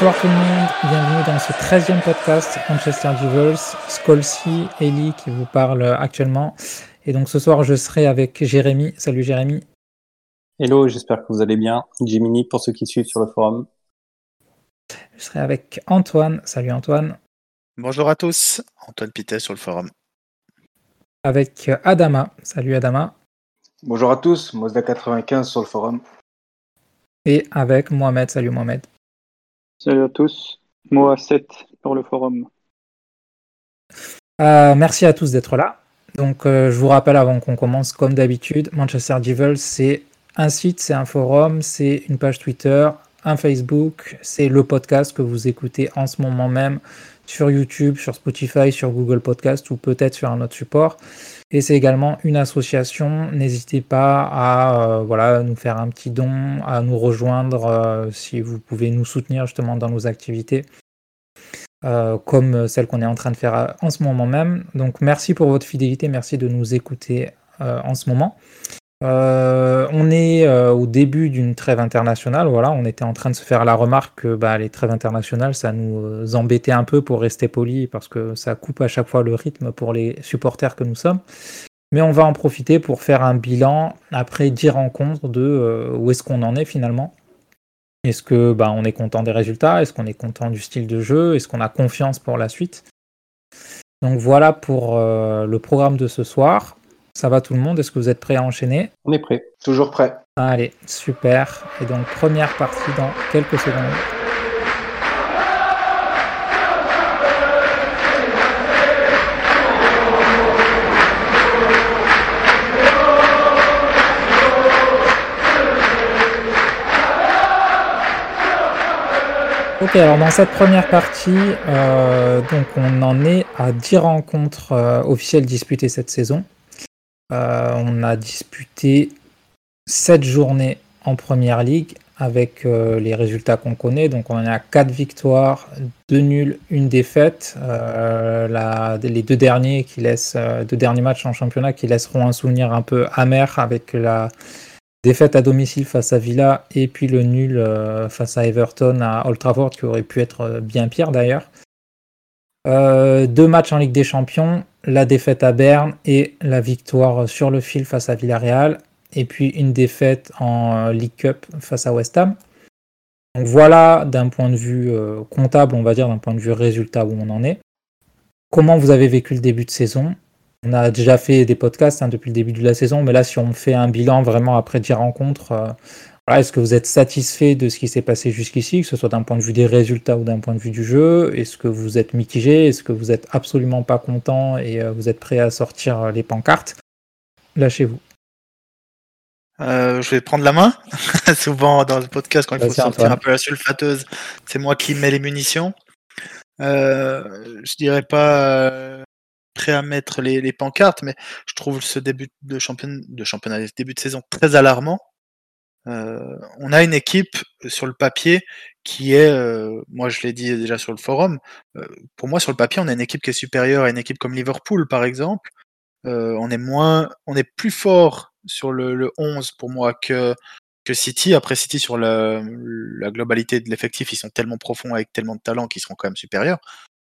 Bonsoir tout le monde, bienvenue dans ce 13e podcast Manchester Devils, Skolcy, Ellie qui vous parle actuellement. Et donc ce soir je serai avec Jérémy. Salut Jérémy. Hello, j'espère que vous allez bien. Jiminy pour ceux qui suivent sur le forum. Je serai avec Antoine. Salut Antoine. Bonjour à tous, Antoine Pité sur le forum. Avec Adama. Salut Adama. Bonjour à tous, Mosda95 sur le forum. Et avec Mohamed. Salut Mohamed. Salut à tous, moi 7 sur le forum. Euh, merci à tous d'être là. Donc, euh, je vous rappelle avant qu'on commence, comme d'habitude, Manchester Devils, c'est un site, c'est un forum, c'est une page Twitter, un Facebook, c'est le podcast que vous écoutez en ce moment même sur YouTube, sur Spotify, sur Google Podcast ou peut-être sur un autre support. Et c'est également une association. N'hésitez pas à euh, voilà, nous faire un petit don, à nous rejoindre euh, si vous pouvez nous soutenir justement dans nos activités, euh, comme celle qu'on est en train de faire en ce moment même. Donc merci pour votre fidélité, merci de nous écouter en ce moment. Euh, on est euh, au début d'une trêve internationale. Voilà, on était en train de se faire la remarque que bah, les trêves internationales, ça nous euh, embêtait un peu pour rester poli parce que ça coupe à chaque fois le rythme pour les supporters que nous sommes. Mais on va en profiter pour faire un bilan après 10 rencontres de où est-ce qu'on en est finalement. Est-ce que bah, on est content des résultats? Est-ce qu'on est content du style de jeu? Est-ce qu'on a confiance pour la suite? Donc voilà pour le programme de ce soir. Ça va tout le monde? Est-ce que vous êtes prêts à enchaîner? On est prêt, toujours prêt. Allez, super. Et donc première partie dans quelques secondes. Ok, alors dans cette première partie, euh, donc on en est à 10 rencontres euh, officielles disputées cette saison. Euh, on a disputé 7 journées en première ligue avec euh, les résultats qu'on connaît. Donc on a 4 victoires, 2 nuls, 1 défaite. Euh, les deux derniers qui laissent deux derniers matchs en championnat qui laisseront un souvenir un peu amer avec la défaite à domicile face à Villa et puis le nul face à Everton à Old Trafford qui aurait pu être bien pire d'ailleurs. deux matchs en Ligue des Champions la défaite à Berne et la victoire sur le fil face à Villarreal, et puis une défaite en euh, League Cup face à West Ham. Donc voilà d'un point de vue euh, comptable, on va dire, d'un point de vue résultat où on en est. Comment vous avez vécu le début de saison? On a déjà fait des podcasts hein, depuis le début de la saison, mais là, si on fait un bilan vraiment après 10 rencontres, euh, est-ce que vous êtes satisfait de ce qui s'est passé jusqu'ici, que ce soit d'un point de vue des résultats ou d'un point de vue du jeu? Est-ce que vous êtes mitigé? Est-ce que vous êtes absolument pas content et euh, vous êtes prêt à sortir euh, les pancartes? Lâchez-vous. Euh, je vais prendre la main. Souvent dans le podcast, quand il faut sortir un peu la sulfateuse, c'est moi qui mets les munitions. je dirais pas prêt à mettre les, pancartes, mais je trouve ce début de championnat, de championnat, début de saison très alarmant. Euh, on a une équipe euh, sur le papier qui est, euh, moi je l'ai dit déjà sur le forum, pour moi sur le papier on a une équipe qui est supérieure à une équipe comme Liverpool par exemple. on est moins, on est plus fort sur le, 11 pour moi que, que City. Après City sur la, globalité de l'effectif, ils sont tellement profonds avec tellement de talent qu'ils seront quand même supérieurs.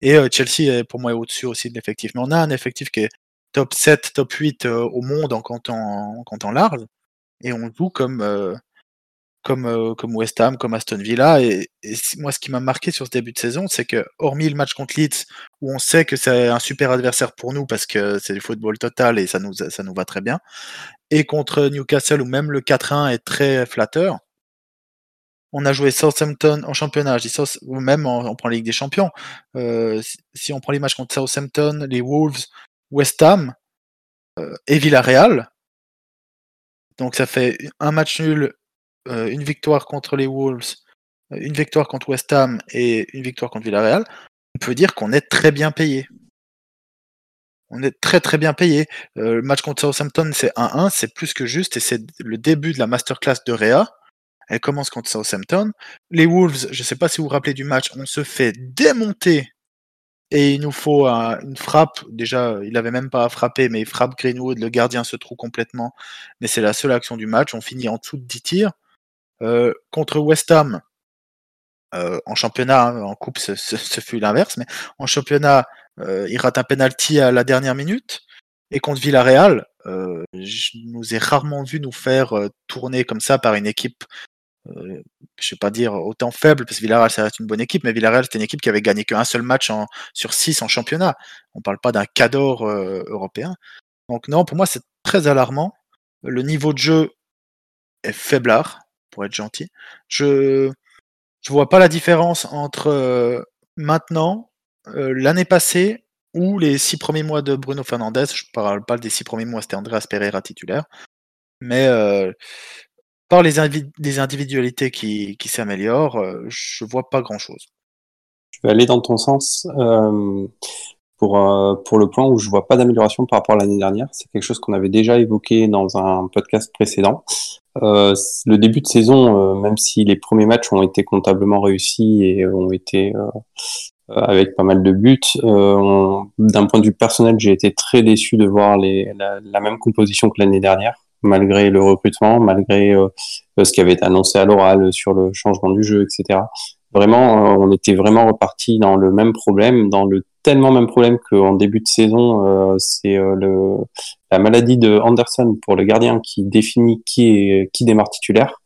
Et Chelsea pour moi est au-dessus aussi de l'effectif. Mais on a un effectif qui est top 7, top 8 au monde en comptant, en comptant large et on joue comme, comme, euh, comme West Ham, comme Aston Villa. Et, moi, ce qui m'a marqué sur ce début de saison, c'est que, hormis le match contre Leeds, où on sait que c'est un super adversaire pour nous parce que c'est du football total et ça nous, ça nous va très bien, et contre Newcastle, où même le 4-1 est très flatteur, on a joué Southampton en championnat, ou même on, prend la Ligue des Champions. Euh, si, on prend les matchs contre Southampton, les Wolves, West Ham et Villarreal, donc ça fait un match nul, euh, une victoire contre les Wolves, euh, une victoire contre West Ham et une victoire contre Villarreal. On peut dire qu'on est très bien payé. On est très très bien payé. Euh, le match contre Southampton, c'est 1-1, c'est plus que juste et c'est le début de la masterclass de Réa. Elle commence contre Southampton. Les Wolves, je ne sais pas si vous vous rappelez du match, on se fait démonter et il nous faut une frappe. Déjà, il n'avait même pas à frapper, mais il frappe Greenwood, le gardien se trouve complètement. Mais c'est la seule action du match. On finit en dessous de 10 tirs. Euh, contre West Ham, en championnat, hein, en coupe, ce, fut l'inverse, mais en championnat, il rate un penalty à la dernière minute. Et contre Villarreal, je nous ai rarement vu nous faire tourner comme ça par une équipe euh, je ne vais pas dire autant faible, parce que Villarreal, ça reste une bonne équipe, mais Villarreal, c'était une équipe qui avait gagné qu'un seul match en, sur six en championnat. On parle pas d'un cador euh, européen. Donc non, pour moi, c'est très alarmant. Le niveau de jeu est faiblard, pour être gentil. Je ne vois pas la différence entre euh, maintenant, l'année passée, ou les six premiers mois de Bruno Fernandez. Je parle pas des six premiers mois, c'était Andreas Pereira titulaire. Mais par les, individualités qui, s'améliorent, euh, je vois pas grand-chose. Je vais aller dans ton sens euh, pour, euh, pour le point où je vois pas d'amélioration par rapport à l'année dernière. C'est quelque chose qu'on avait déjà évoqué dans un podcast précédent. le début de saison, même si les premiers matchs ont été comptablement réussis et ont été avec pas mal de buts. D'un point de vue personnel, j'ai été très déçu de voir les, la même composition que l'année dernière malgré le recrutement, malgré euh, ce qui avait été annoncé à l'oral sur le changement du jeu, etc. Vraiment, euh, on était vraiment reparti dans le même problème, dans le tellement même problème qu'en début de saison, euh, c'est le la maladie de Anderson pour le gardien qui définit qui est qui démarre titulaire.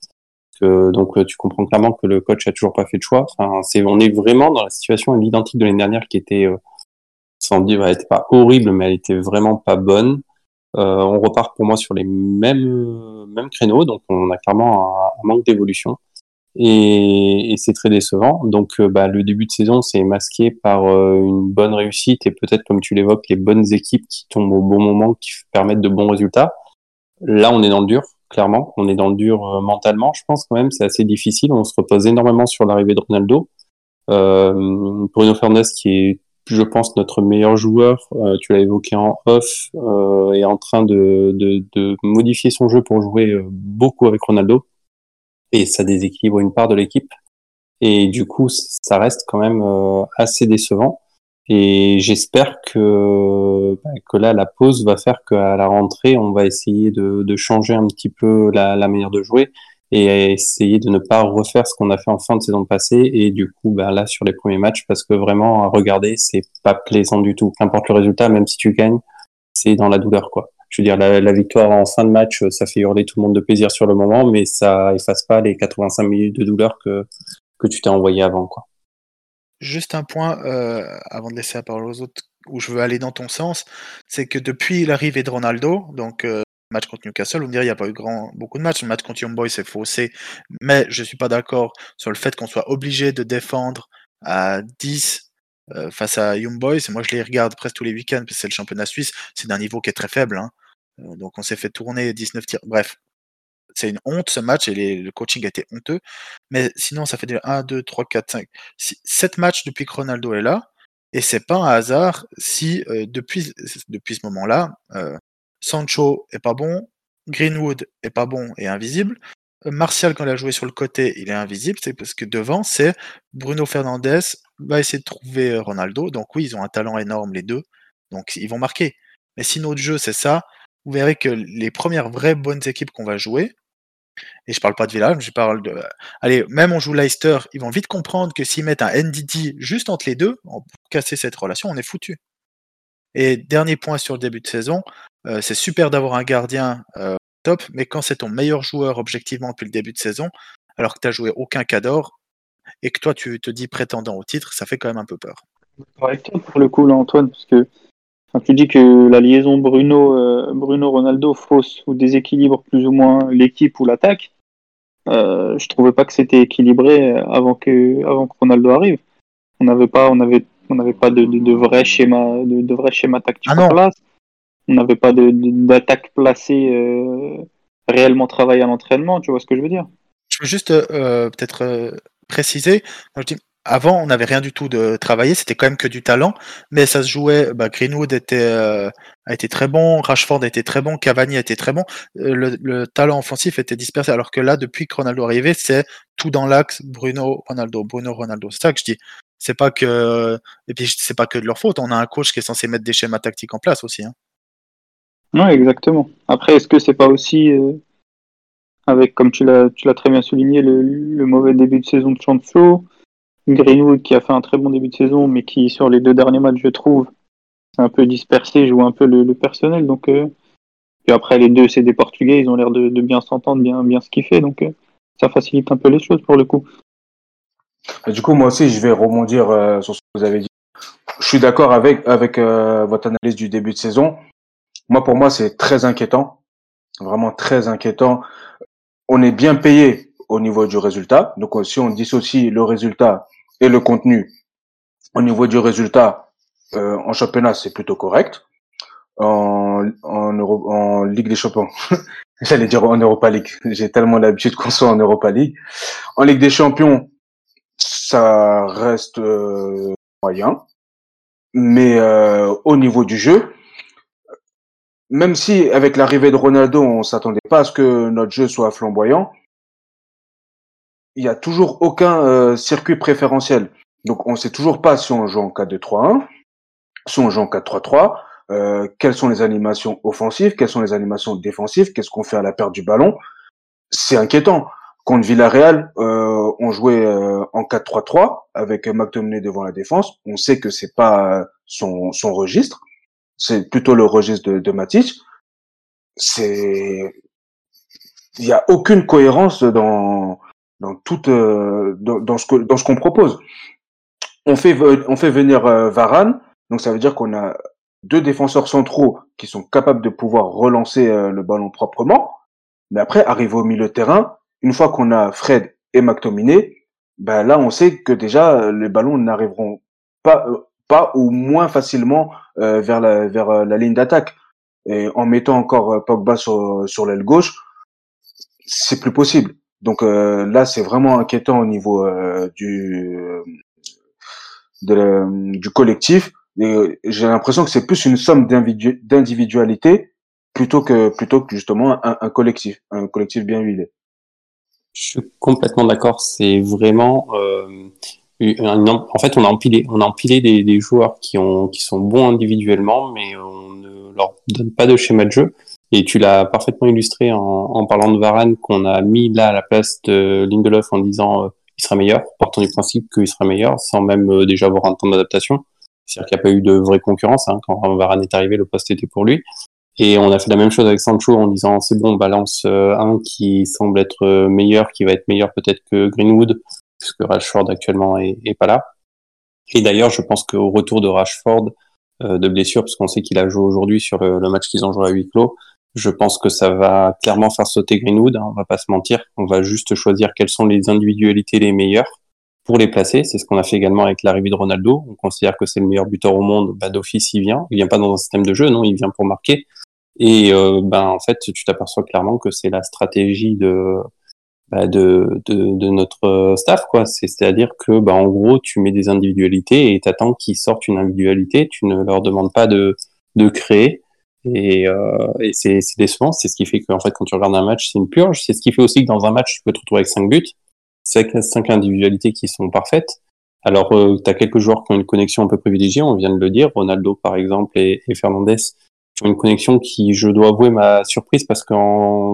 donc tu comprends clairement que le coach a toujours pas fait de choix. Enfin, c'est on est vraiment dans la situation identique de l'année dernière qui était sans dire elle était pas horrible mais elle était vraiment pas bonne euh, on repart pour moi sur les mêmes, mêmes créneaux, donc on a clairement un, manque d'évolution. Et, c'est très décevant. Donc, euh, bah, le début de saison, c'est masqué par euh, une bonne réussite et peut-être, comme tu l'évoques, les bonnes équipes qui tombent au bon moment, qui permettent de bons résultats. Là, on est dans le dur, clairement. On est dans le dur mentalement, je pense quand même. C'est assez difficile. On se repose énormément sur l'arrivée de Ronaldo. Bruno Fernandes, qui est je pense, notre meilleur joueur, euh, tu l'as évoqué en off, euh, est en train de, de, modifier son jeu pour jouer euh, beaucoup avec Ronaldo. Et ça déséquilibre une part de l'équipe. Et du coup, ça reste quand même assez décevant. Et j'espère que, bah, que là, la pause va faire qu'à la rentrée, on va essayer de, de changer un petit peu la, manière de jouer et essayer de ne pas refaire ce qu'on a fait en fin de saison passée et du coup ben là sur les premiers matchs parce que vraiment à regarder c'est pas plaisant du tout qu'importe le résultat même si tu gagnes c'est dans la douleur quoi je veux dire la, victoire en fin de match ça fait hurler tout le monde de plaisir sur le moment mais ça efface pas les 85 minutes de douleur que que tu t'es envoyé avant quoi juste un point euh, avant de laisser la parole aux autres où je veux aller dans ton sens c'est que depuis l'arrivée de Ronaldo donc euh, match contre Newcastle, vous me direz, il n'y a pas eu grand, beaucoup de matchs. Le match contre Young Boys, c'est faussé. Mais je ne suis pas d'accord sur le fait qu'on soit obligé de défendre à 10 euh, face à Young Boys. moi, je les regarde presque tous les week-ends, parce que c'est le championnat suisse. C'est d'un niveau qui est très faible. Hein. Euh, donc, on s'est fait tourner 19 tirs. Bref, c'est une honte ce match et le coaching a été honteux. Mais sinon, ça fait déjà 1, 2, 3, 4, 5, 7 matchs depuis que Ronaldo est là. Et c'est pas un hasard si euh, depuis, depuis ce moment-là, Sancho est pas bon, Greenwood est pas bon et invisible. Euh, Martial, quand il a joué sur le côté, il est invisible, c'est parce que devant, c'est Bruno Fernandez va essayer de trouver euh, Ronaldo. Donc oui, ils ont un talent énorme les deux, donc ils vont marquer. Mais si notre jeu c'est ça, vous verrez que les premières vraies bonnes équipes qu'on va jouer, et je parle pas de Village, je parle de. Allez, même on joue Leicester, ils vont vite comprendre que s'ils mettent un NDD juste entre les deux, pour casser cette relation, on est foutu. Et dernier point sur le début de saison, euh, c'est super d'avoir un gardien euh, top, mais quand c'est ton meilleur joueur objectivement depuis le début de saison, alors que tu n'as joué aucun cador, et que toi tu te dis prétendant au titre, ça fait quand même un peu peur. pour le coup là Antoine, parce que quand tu dis que la liaison Bruno, euh, Bruno Ronaldo fausse ou déséquilibre plus ou moins l'équipe ou l'attaque, euh, je trouvais pas que c'était équilibré avant que, avant que Ronaldo arrive. On n'avait pas, on avait, on n'avait pas de, de, vrai schéma, de, de vrai schéma tactique ah en place on n'avait pas d'attaque placée euh, réellement travaillée à l'entraînement, tu vois ce que je veux dire? Je veux juste euh, peut-être euh, préciser. avant, on n'avait rien du tout de travaillé, c'était quand même que du talent, mais ça se jouait. Bah, Greenwood a été très bon, Rashford a été très bon, Cavani a été très bon. Le, talent offensif était dispersé, alors que là, depuis que Ronaldo est arrivé, c'est tout dans l'axe Bruno Ronaldo, Bruno Ronaldo. C'est ça que je dis. C'est pas que et puis c'est pas que de leur faute. On a un coach qui est censé mettre des schémas tactiques en place aussi. Hein. Oui, exactement. Après, est-ce que c'est pas aussi, euh, avec, comme tu l'as, tu l'as très bien souligné, le, mauvais début de saison de Chancho, Greenwood qui a fait un très bon début de saison, mais qui sur les deux derniers matchs, je trouve, c'est un peu dispersé, joue un peu le, personnel. Donc, euh, puis après, les deux, c'est des Portugais, ils ont l'air de, bien s'entendre, bien, bien ce kiffer. Donc, euh, ça facilite un peu les choses pour le coup. Du coup, moi aussi, je vais rebondir euh, sur ce que vous avez dit. Je suis d'accord avec, avec votre analyse du début de saison. Moi, pour moi, c'est très inquiétant. Vraiment très inquiétant. On est bien payé au niveau du résultat. Donc, si on dissocie le résultat et le contenu, au niveau du résultat, euh, en championnat, c'est plutôt correct. En, en, en Ligue des Champions, j'allais dire en Europa League. J'ai tellement l'habitude qu'on soit en Europa League. En Ligue des Champions, ça reste euh, moyen. Mais euh, au niveau du jeu, même si avec l'arrivée de Ronaldo, on s'attendait pas à ce que notre jeu soit flamboyant, il y a toujours aucun euh, circuit préférentiel. Donc on sait toujours pas si on joue en 4-2-3-1, si on joue en 4-3-3, euh, quelles sont les animations offensives, quelles sont les animations défensives, qu'est-ce qu'on fait à la perte du ballon. C'est inquiétant. Contre Villarreal, euh, on jouait euh, en 4-3-3 avec McTominay devant la défense. On sait que c'est pas son, son registre, c'est plutôt le registre de, de Matic. C'est, il y a aucune cohérence dans dans toute euh, dans, dans, ce que dans ce qu'on propose. On fait on fait venir euh, Varane, donc ça veut dire qu'on a deux défenseurs centraux qui sont capables de pouvoir relancer euh, le ballon proprement. Mais après, arriver au milieu de terrain, une fois qu'on a Fred et McTominay, ben là, on sait que déjà les ballons n'arriveront pas pas ou moins facilement vers la vers la ligne d'attaque. Et en mettant encore Pogba sur sur l'aile gauche, c'est plus possible. Donc euh, là, c'est vraiment inquiétant au niveau euh, du du collectif. J'ai l'impression que c'est plus une somme d'individualité plutôt que plutôt que justement un, collectif, un collectif bien huilé. Je suis complètement d'accord. C'est vraiment euh, en fait, on a empilé, on a empilé des, des, joueurs qui ont, qui sont bons individuellement, mais on ne leur donne pas de schéma de jeu. Et tu l'as parfaitement illustré en, en, parlant de Varane qu'on a mis là à la place de Lindelof en disant euh, il sera meilleur, partant du principe qu'il sera meilleur, sans même euh, déjà avoir un temps d'adaptation. C'est-à-dire qu'il n'y a pas eu de vraie concurrence. Hein. Quand Varane est arrivé, le poste était pour lui. Et on a fait la même chose avec Sancho en disant c'est bon, on balance euh, un qui semble être meilleur, qui va être meilleur peut-être que Greenwood, puisque Rashford actuellement est, est pas là. Et d'ailleurs, je pense qu'au retour de Rashford de blessure, parce qu'on sait qu'il a joué aujourd'hui sur le, le match qu'ils ont joué à huis clos, je pense que ça va clairement faire sauter Greenwood, hein, on va pas se mentir. On va juste choisir quelles sont les individualités les meilleures pour les placer. C'est ce qu'on a fait également avec l'arrivée de Ronaldo. On considère que c'est le meilleur buteur au monde. Bah, d'office, il vient. Il vient pas dans un système de jeu, non, il vient pour marquer. Et euh, ben en fait, tu t'aperçois clairement que c'est la stratégie de, bah, de, de, de, notre staff, quoi. C'est-à-dire que, bah, en gros, tu mets des individualités et t'attends qu'ils sortent une individualité. Tu ne leur demandes pas de, de créer. Et, euh, et c'est décevant. C'est ce qui fait qu'en fait, quand tu regardes un match, c'est une purge. C'est ce qui fait aussi que dans un match, tu peux te retrouver avec 5 buts, 5, cinq individualités qui sont parfaites. Alors, euh, tu as quelques joueurs qui ont une connexion un peu privilégiée, on vient de le dire. Ronaldo, par exemple, et, et Fernandez ont une connexion qui, je dois avouer, m'a surprise parce que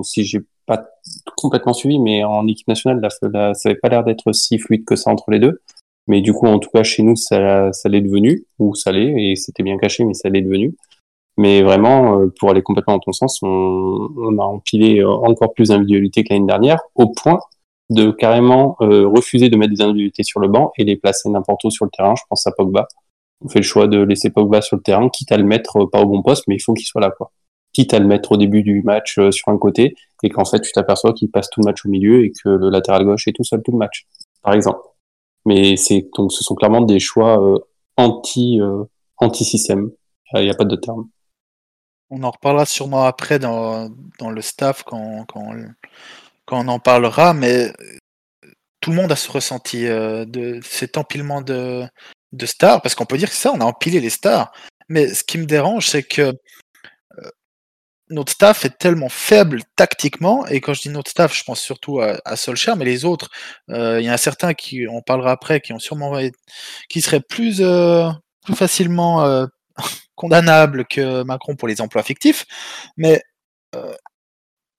si j'ai pas complètement suivi, mais en équipe nationale, là, ça n'avait pas l'air d'être si fluide que ça entre les deux. Mais du coup, en tout cas, chez nous, ça, ça l'est devenu, ou ça l'est, et c'était bien caché, mais ça l'est devenu. Mais vraiment, euh, pour aller complètement dans ton sens, on, on a empilé euh, encore plus d'individualités que l'année dernière, au point de carrément euh, refuser de mettre des individualités sur le banc et les placer n'importe où sur le terrain. Je pense à Pogba. On fait le choix de laisser Pogba sur le terrain, quitte à le mettre pas au bon poste, mais il faut qu'il soit là, quoi. Quitte à le mettre au début du match sur un côté et qu'en fait tu t'aperçois qu'il passe tout le match au milieu et que le latéral gauche est tout seul tout le match, par exemple. Mais c'est donc ce sont clairement des choix anti anti système. Il n'y a pas de terme. On en reparlera sûrement après dans, dans le staff quand, quand, quand, on en parlera, mais tout le monde a ce ressenti euh, de cet empilement de, de stars, parce qu'on peut dire que ça, on a empilé les stars. Mais ce qui me dérange, c'est que euh, notre staff est tellement faible tactiquement, et quand je dis notre staff, je pense surtout à, à mais les autres, euh, il y a un certain qui, on parlera après, qui ont sûrement qui seraient plus, plus facilement condamnable que Macron pour les emplois fictifs, mais euh,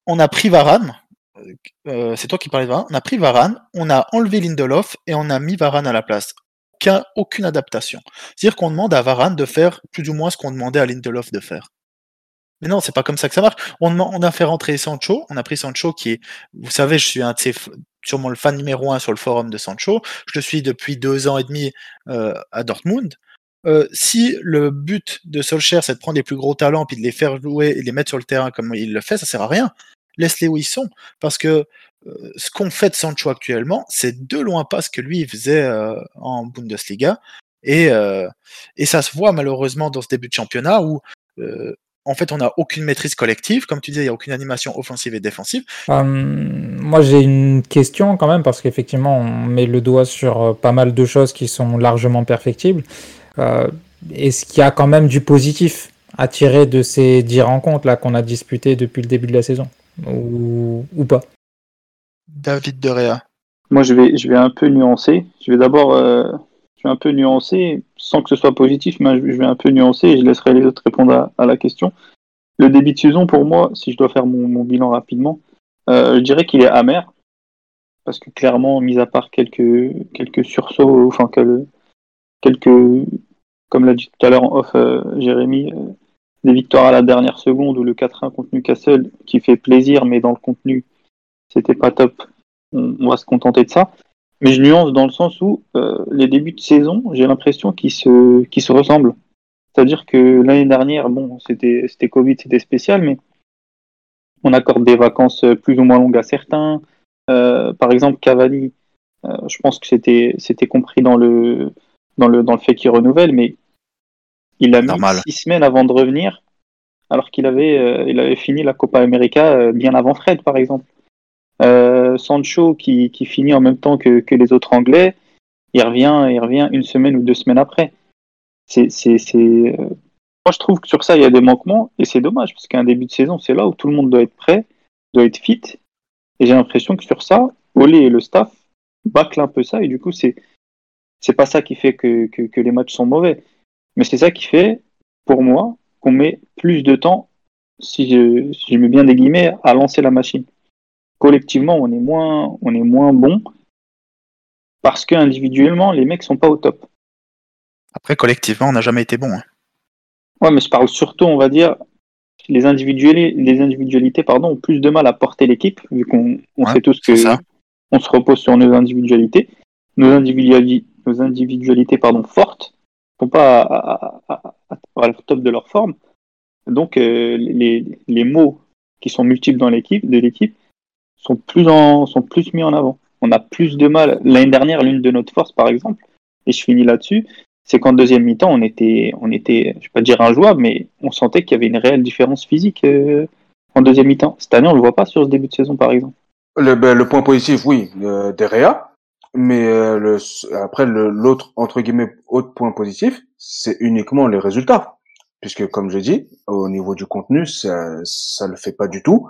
on a pris Varane, c'est toi qui parlais de Varane, on a pris Varane, on a enlevé Lindelof et on a mis Varane à la place. aucune adaptation. C'est-à-dire qu'on demande à Varane de faire plus ou moins ce qu'on demandait à Lindelof de faire. Mais non, c'est pas comme ça que ça marche. On, on, a fait rentrer Sancho, on a pris Sancho qui est, vous savez, je suis un de ces, sûrement le fan numéro un sur le forum de Sancho. Je le suis depuis deux ans et demi euh, à Dortmund. Euh, si le but de Solskjaer c'est de prendre les plus gros talents puis de les faire jouer et les mettre sur le terrain comme il le fait, ça sert à rien. Laisse-les où ils sont, parce que euh, ce qu'on fait de Sancho actuellement, c'est de loin pas ce que lui faisait en Bundesliga. Et, et ça se voit malheureusement dans ce début de championnat où en fait, on n'a aucune maîtrise collective. Comme tu disais, il n'y a aucune animation offensive et défensive. Euh, moi, j'ai une question quand même, parce qu'effectivement, on met le doigt sur euh, pas mal de choses qui sont largement perfectibles. Euh, est-ce qu'il y a quand même du positif à tirer de ces dix rencontres là qu'on a disputées depuis le début de la saison? Ou, pas? David Derea. Moi, je vais, je vais un peu nuancer. Je vais d'abord je vais un peu nuancer, sans que ce soit positif, mais je vais un peu nuancer et je laisserai les autres répondre à, la question. Le début de saison, pour moi, si je dois faire mon, bilan rapidement, euh, je dirais qu'il est amer. Parce que clairement, mis à part quelques, quelques sursauts, enfin, quelques, comme l'a dit tout à l'heure en off euh, Jérémy, euh, des victoires à la dernière seconde ou le 4-1 contre Newcastle qui fait plaisir, mais dans le contenu, c'était pas top. on, va se contenter de ça. Mais je nuance dans le sens où euh, les débuts de saison, j'ai l'impression qu'ils se, qu'ils se ressemblent. C'est-à-dire que l'année dernière, bon, c'était, Covid, c'était spécial, mais on accorde des vacances plus ou moins longues à certains. Euh, par exemple, Cavalli, euh, je pense que c'était, c'était compris dans le, dans le, dans le fait qu'il renouvelle, mais il a mis six semaines avant de revenir, alors qu'il avait, il avait fini la Copa América bien avant Fred, par exemple. Sancho qui, finit en même temps que, les autres Anglais, il revient, il revient une semaine ou deux semaines après. C'est, euh, Moi, je trouve que sur ça, il y a des manquements et c'est dommage parce qu'un début de saison, c'est là où tout le monde doit être prêt, doit être fit. Et j'ai l'impression que sur ça, Olé et le staff bâclent un peu ça et du coup, c'est c'est pas ça qui fait que, que les matchs sont mauvais. Mais c'est ça qui fait, pour moi, qu'on met plus de temps, si je, si je mets bien des guillemets, à lancer la machine collectivement, on est moins, on est moins bon parce que individuellement, les mecs sont pas au top. Après, collectivement, on n'a jamais été bon. Hein. Ouais, mais je parle surtout, on va dire, les individualités, les individualités pardon, ont plus de mal à porter l'équipe, vu qu'on sait tous que on se repose sur nos individualités. Nos, individualités, nos individualités pardon, fortes ne sont pas à, à, top de leur forme. Donc, euh, les, les mots qui sont multiples dans l'équipe, de l'équipe, sont plus, en, sont plus mis en avant. On a plus de mal. L'année dernière, l'une de notre force, par exemple, et je finis là-dessus, c'est qu'en deuxième mi-temps, on était, on était, je vais pas dire injouable, mais on sentait qu'il y avait une réelle différence physique euh, en deuxième mi-temps. Cette année, on le voit pas sur ce début de saison, par exemple. Le, ben, le point positif, oui, euh, mais euh, après l'autre entre guillemets autre point positif, c'est uniquement les résultats puisque comme je dis, au niveau du contenu, ça ça le fait pas du tout.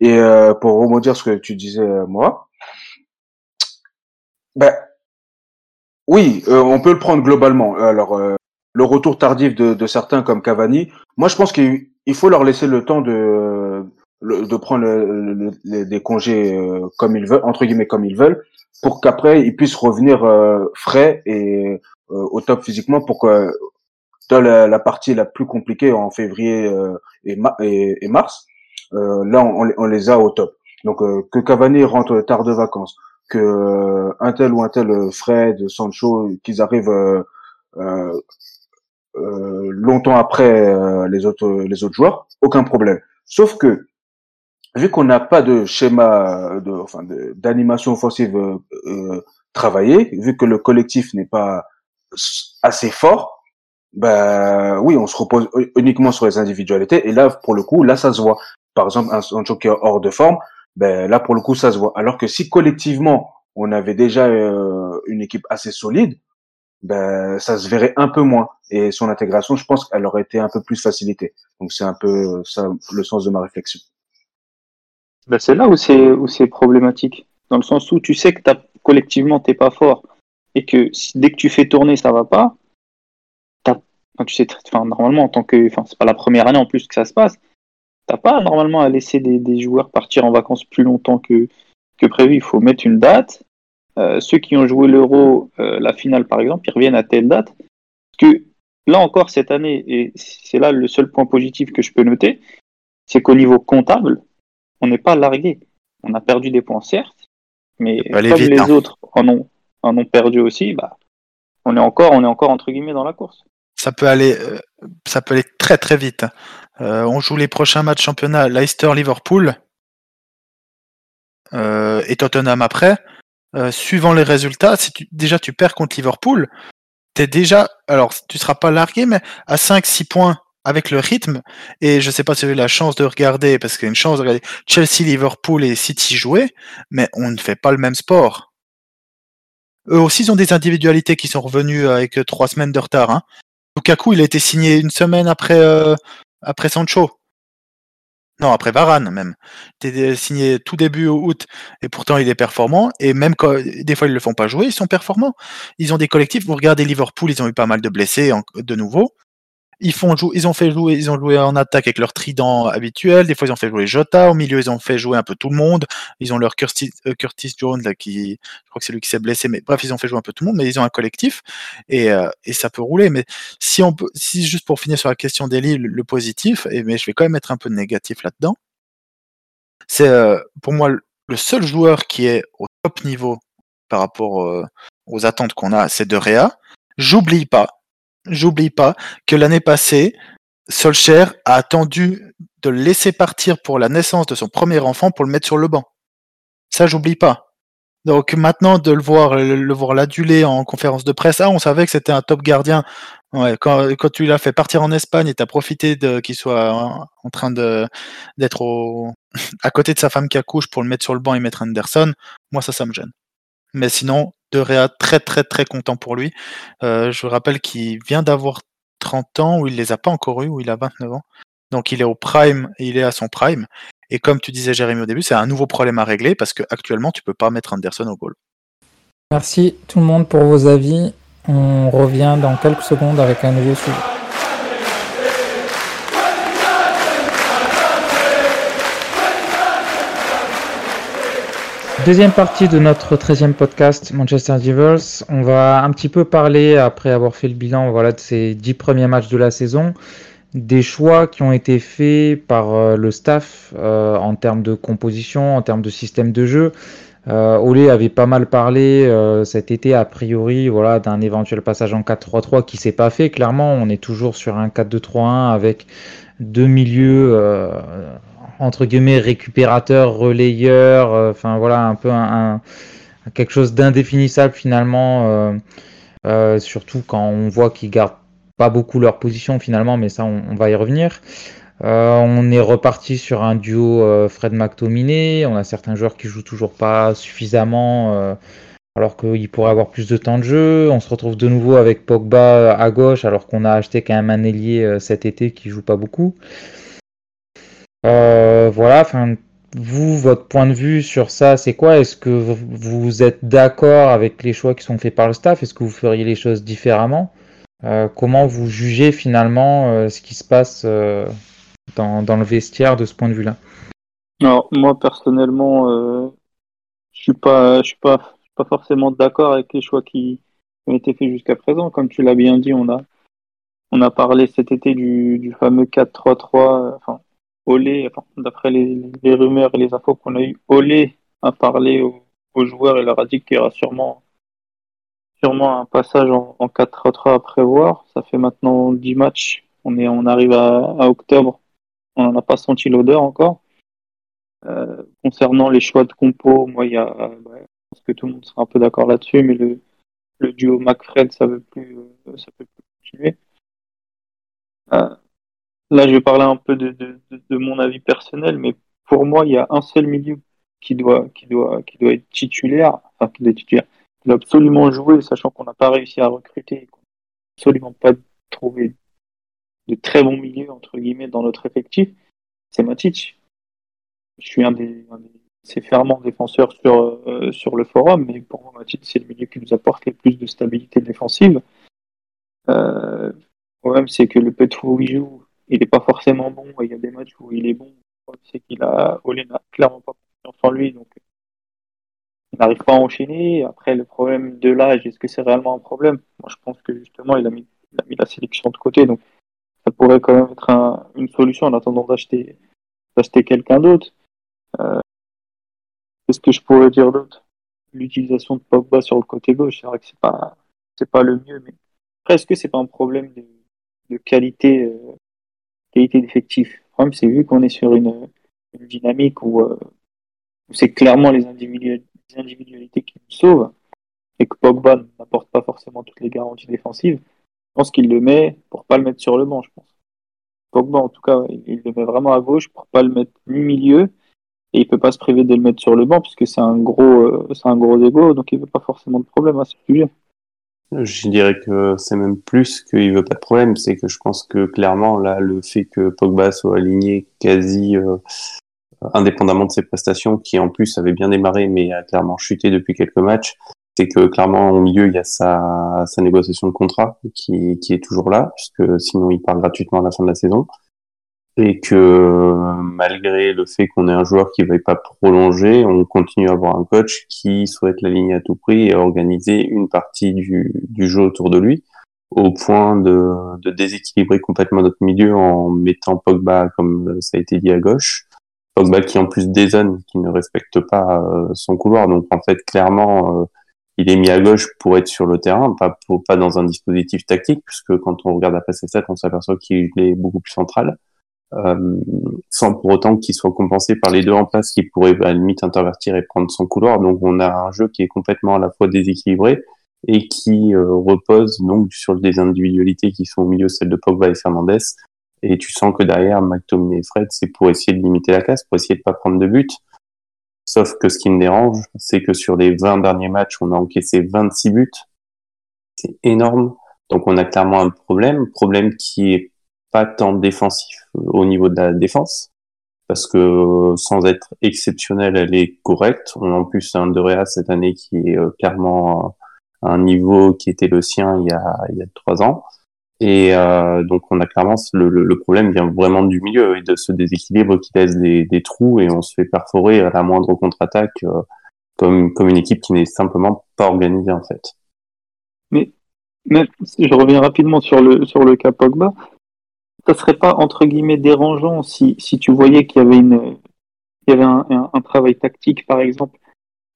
Et euh, pour rebondir ce que tu disais euh, moi, ben oui, euh, on peut le prendre globalement. Alors le retour tardif de, de, certains comme Cavani, moi je pense qu'il faut leur laisser le temps de de prendre le, des congés comme ils veulent entre guillemets comme ils veulent pour qu'après ils puissent revenir frais et au top physiquement pour que dans la, partie la plus compliquée en février euh, et, et, mars, euh, là on, on, les a au top. Donc euh, que Cavani rentre tard de vacances, que un tel ou un tel Fred, Sancho, qu'ils arrivent longtemps après les autres les autres joueurs, aucun problème. Sauf que vu qu'on n'a pas de schéma de enfin d'animation offensive euh, travaillé, vu que le collectif n'est pas assez fort, ben oui, on se repose uniquement sur les individualités. Et là, pour le coup, là, ça se voit. Par exemple, un Sancho qui est hors de forme, ben là, pour le coup, ça se voit. Alors que si collectivement, on avait déjà euh, une équipe assez solide, ben ça se verrait un peu moins. Et son intégration, je pense qu'elle aurait été un peu plus facilitée. Donc c'est un peu ça le sens de ma réflexion. Ben c'est là où c'est où c'est problématique, dans le sens où tu sais que as, collectivement t'es pas fort et que dès que tu fais tourner ça va pas, tu sais, enfin, normalement, en tant que, enfin, c'est pas la première année en plus que ça se passe, t'as pas normalement à laisser des, joueurs partir en vacances plus longtemps que, que prévu. Il faut mettre une date. Euh, ceux qui ont joué l'Euro, euh, la finale par exemple, ils reviennent à telle date. Parce que là encore, cette année, et c'est là le seul point positif que je peux noter, c'est qu'au niveau comptable, on n'est pas largué. On a perdu des points, certes, mais comme les hein. autres en ont, en ont perdu aussi, bah, on est encore, on est encore entre guillemets dans la course. Ça peut aller, euh, ça peut aller très très vite. Euh, on joue les prochains matchs championnat Leicester-Liverpool euh, et Tottenham après. suivant les résultats, si tu, déjà tu perds contre Liverpool, t'es déjà, alors tu seras pas largué, mais à 5-6 points avec le rythme. Et je sais pas si j'ai eu la chance de regarder, parce qu'il y a une chance de regarder Chelsea, Liverpool et City jouer, mais on ne fait pas le même sport. Eux aussi, ils ont des individualités qui sont revenues avec trois semaines de retard. Hein. Lukaku, il a été signé une semaine après, euh, après Sancho. Non, après Varane même. Il a été signé tout début août et pourtant il est performant. Et même quand des fois ils le font pas jouer, ils sont performants. Ils ont des collectifs. Vous regardez Liverpool, ils ont eu pas mal de blessés de nouveau. Ils, font jouer, ils ont fait jouer, ils ont joué en attaque avec leur trident habituel. Des fois, ils ont fait jouer Jota. Au milieu, ils ont fait jouer un peu tout le monde. Ils ont leur Curtis, euh, Curtis Jones, là, qui, je crois que c'est lui qui s'est blessé. Mais bref, ils ont fait jouer un peu tout le monde, mais ils ont un collectif et, euh, et ça peut rouler. Mais si on peut, si juste pour finir sur la question d'Eli, le, positif, et, mais je vais quand même mettre un peu de négatif là-dedans. C'est, euh, pour moi, le seul joueur qui est au top niveau par rapport aux attentes qu'on a, c'est De Réa. J'oublie pas, j'oublie pas que l'année passée, Solskjaer a attendu de le laisser partir pour la naissance de son premier enfant pour le mettre sur le banc. Ça, j'oublie pas. Donc maintenant de le voir, le, voir l'aduler en conférence de presse, ah, on savait que c'était un top gardien. Ouais, quand, quand tu l'as fait partir en Espagne et t'as profité de qu'il soit en train de d'être à côté de sa femme qui accouche pour le mettre sur le banc et mettre Anderson, moi ça, ça me gêne. Mais sinon, de Réa, très très très content pour lui. Euh, je vous rappelle qu'il vient d'avoir 30 ans, ou il les a pas encore eu, ou il a 29 ans. Donc il est au prime, il est à son prime. Et comme tu disais Jérémy au début, c'est un nouveau problème à régler parce qu'actuellement tu peux pas mettre Anderson au goal. Merci tout le monde pour vos avis. On revient dans quelques secondes avec un nouveau sujet. Deuxième partie de notre 13e podcast Manchester Divers. On va un petit peu parler, après avoir fait le bilan voilà, de ces dix premiers matchs de la saison, des choix qui ont été faits par euh, le staff euh, en termes de composition, en termes de système de jeu. Euh, Olé avait pas mal parlé euh, cet été, a priori, voilà, d'un éventuel passage en 4-3-3 qui s'est pas fait. Clairement, on est toujours sur un 4-2-3-1 avec deux milieux entre guillemets récupérateur, relayeur, euh, enfin voilà un peu un, quelque chose d'indéfinissable finalement, euh, euh, surtout quand on voit qu'ils gardent pas beaucoup leur position finalement, mais ça on, va y revenir. on est reparti sur un duo Fred McTominay. On a certains joueurs qui jouent toujours pas suffisamment, alors qu'ils pourraient avoir plus de temps de jeu. On se retrouve de nouveau avec Pogba à gauche, alors qu'on a acheté quand même un ailier cet été qui joue pas beaucoup. Euh, voilà, enfin, vous, votre point de vue sur ça, c'est quoi? Est-ce que vous êtes d'accord avec les choix qui sont faits par le staff? Est-ce que vous feriez les choses différemment? Euh, Comment vous jugez finalement euh, ce qui se passe dans, dans, le vestiaire de ce point de vue-là? Alors, moi personnellement, je suis pas, je suis pas, pas forcément d'accord avec les choix qui ont été faits jusqu'à présent. Comme tu l'as bien dit, on a, on a parlé cet été du, du fameux 4-3-3, enfin D'après les, rumeurs et les infos qu'on a eues, Olé a parlé aux, joueurs et leur a dit qu'il y aura sûrement, un passage en, 4-3 à prévoir. Ça fait maintenant 10 matchs. On, arrive à, octobre. On n'en a pas senti l'odeur encore. Euh, concernant les choix de compo, moi, il y a, je pense que tout le monde sera un peu d'accord là-dessus, mais le, duo McFred, ça veut euh, peut plus continuer. Euh, Là, je vais parler un peu de, de, de, mon avis personnel, mais pour moi, il y a un seul milieu qui doit, qui doit, qui doit être titulaire, enfin, qui doit être titulaire, qui doit absolument jouer, sachant qu'on n'a pas réussi à recruter, qu'on n'a absolument pas trouvé de très bons milieux, entre guillemets, dans notre effectif, c'est Matic. Je suis un des, un des assez fervents défenseurs sur, euh, sur le forum, mais pour moi, Matic, c'est le milieu qui nous apporte le plus de stabilité défensive. Euh, le problème, c'est que le peu de où il joue, il n'est pas forcément bon. Il y a des matchs où il est bon. C'est qu'il a, n'a clairement pas confiance en lui, donc il n'arrive pas à enchaîner. Après, le problème de l'âge, est-ce que c'est réellement un problème? Moi, je pense que justement, il a mis, il a mis la sélection de côté, donc ça pourrait quand même être une solution en attendant d'acheter d'acheter quelqu'un d'autre. Euh, Qu'est-ce que je pourrais dire d'autre? L'utilisation de Pogba sur le côté gauche, c'est vrai que c'est pas c'est pas le mieux, mais est-ce que c'est pas un problème de, de qualité euh, qualité d'effectif Le problème, c'est vu qu'on est sur une, dynamique où, euh, où c'est clairement les individualités qui nous sauvent et que Pogba n'apporte pas forcément toutes les garanties défensives. Je pense qu'il le met pour pas le mettre sur le banc, je pense. Pogba, en tout cas, il, le met vraiment à gauche pour pas le mettre ni milieu et il peut pas se priver de le mettre sur le banc puisque c'est un gros, euh, c'est un gros ego, donc il veut pas forcément de problème à ce sujet. Je dirais que c'est même plus qu'il veut pas de problème, c'est que je pense que clairement là, le fait que Pogba soit aligné quasi euh, indépendamment de ses prestations, qui en plus avait bien démarré mais a clairement chuté depuis quelques matchs, c'est que clairement au milieu il y a sa, sa négociation de contrat qui, qui est toujours là, puisque sinon il part gratuitement à la fin de la saison et que malgré le fait qu'on ait un joueur qui ne veuille pas prolonger, on continue à avoir un coach qui souhaite l'aligner à tout prix et organiser une partie du, du jeu autour de lui, au point de, de, déséquilibrer complètement notre milieu en mettant Pogba, comme ça a été dit à gauche, Pogba qui en plus dézone, qui ne respecte pas euh, son couloir, donc en fait clairement euh, il est mis à gauche pour être sur le terrain, pas, pour, pas dans un dispositif tactique, puisque quand on regarde après ses stats, on s'aperçoit qu'il est beaucoup plus central. Euh, sans pour autant qu'il soit compensé par les deux en place qui pourraient à la limite intervertir et prendre son couloir. Donc on a un jeu qui est complètement à la fois déséquilibré et qui euh, repose donc sur des individualités qui sont au milieu, celles de Pogba et Fernandez. Et tu sens que derrière, McTominay et Fred, c'est pour essayer de limiter la casse, pour essayer de pas prendre de but. Sauf que ce qui me dérange, c'est que sur les 20 derniers matchs, on a encaissé 26 buts. C'est énorme. Donc on a clairement un problème, problème qui est pas tant défensif au niveau de la défense, parce que sans être exceptionnelle, elle est correcte. On en plus un De cette année qui est euh, clairement à un niveau qui était le sien il y a, il y a trois ans. Et euh, donc on a clairement le, le, problème vient vraiment du milieu et de ce déséquilibre qui laisse des, des trous et on se fait perforer à la moindre contre-attaque euh, comme, comme une équipe qui n'est simplement pas organisée en fait. Mais, mais je reviens rapidement sur le sur le cas Pogba ça serait pas entre guillemets dérangeant si, si tu voyais qu'il y avait une y avait un, travail tactique par exemple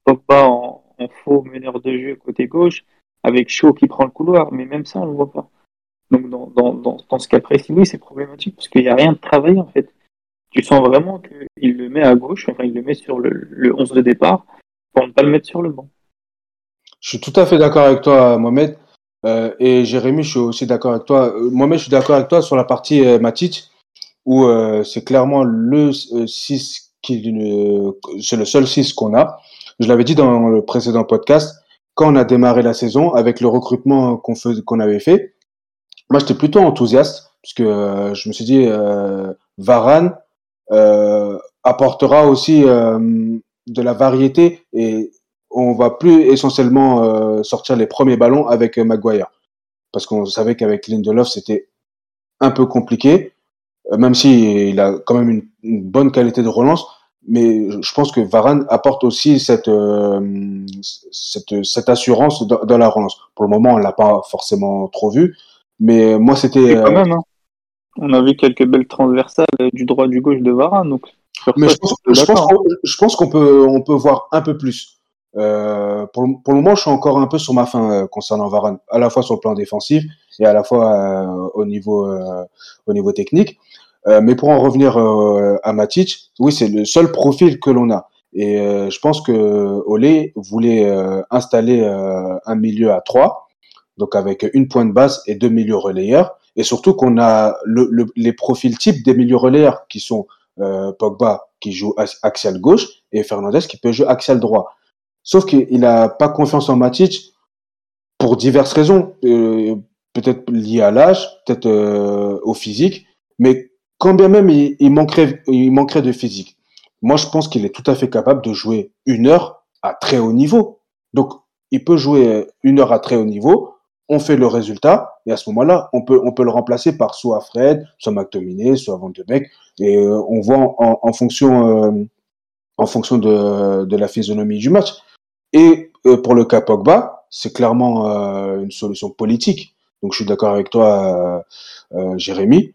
Pogba en, en, faux meneur de jeu côté gauche avec Shaw qui prend le couloir mais même ça on le voit pas. Donc dans, dans, dans, dans ce cas précis oui c'est problématique parce qu'il n'y a rien de travail en fait. Tu sens vraiment qu'il le met à gauche enfin il le met sur le, le 11 de départ pour ne pas le mettre sur le banc. Je suis tout à fait d'accord avec toi Mohamed euh, et Jérémy, je suis aussi d'accord avec toi. Euh, moi-même, je suis d'accord avec toi sur la partie euh, où euh, c'est clairement le 6 qui, c'est le seul 6 qu'on a. Je l'avais dit dans le précédent podcast, quand on a démarré la saison avec le recrutement qu'on qu'on avait fait, moi j'étais plutôt enthousiaste puisque euh, je me suis dit euh, Varane apportera aussi de la variété et on va plus essentiellement euh, sortir les premiers ballons avec euh, Maguire. Parce qu'on savait qu'avec Lindelof, c'était un peu compliqué, euh, même si il a quand même une, bonne qualité de relance. Mais je pense que Varane apporte aussi cette, cette, cette, assurance dans, la relance. Pour le moment, on l'a pas forcément trop vu. Mais moi, c'était. quand même, hein. On a vu quelques belles transversales du droit du gauche de Varane. Donc, mais je pense, qu'on peut, on peut voir un peu plus. Euh, pour, le moment, je suis encore un peu sur ma fin euh, concernant Varane, à la fois sur le plan défensif et à la fois euh, au niveau au niveau technique. mais pour en revenir à Matic, oui, c'est le seul profil que l'on a. Et je pense que Olé voulait installer un milieu à trois, donc avec une pointe basse et deux milieux relayeurs, et surtout qu'on a le, le, les profils types des milieux relayeurs qui sont Pogba qui joue axial gauche et Fernandez qui peut jouer axial droit. Sauf qu'il n'a pas confiance en Matic pour diverses raisons, euh, peut-être liées à l'âge, peut-être euh, au physique, mais quand bien même il, manquerait, de physique. Moi, je pense qu'il est tout à fait capable de jouer une heure à très haut niveau. Donc, il peut jouer une heure à très haut niveau on fait le résultat, et à ce moment-là, on peut, le remplacer par soit Fred, soit McTominay, soit Van de et euh, on voit en, fonction, de, la physionomie du match. Et euh, pour le cas Pogba, c'est clairement une solution politique. Donc je suis d'accord avec toi, Jérémy.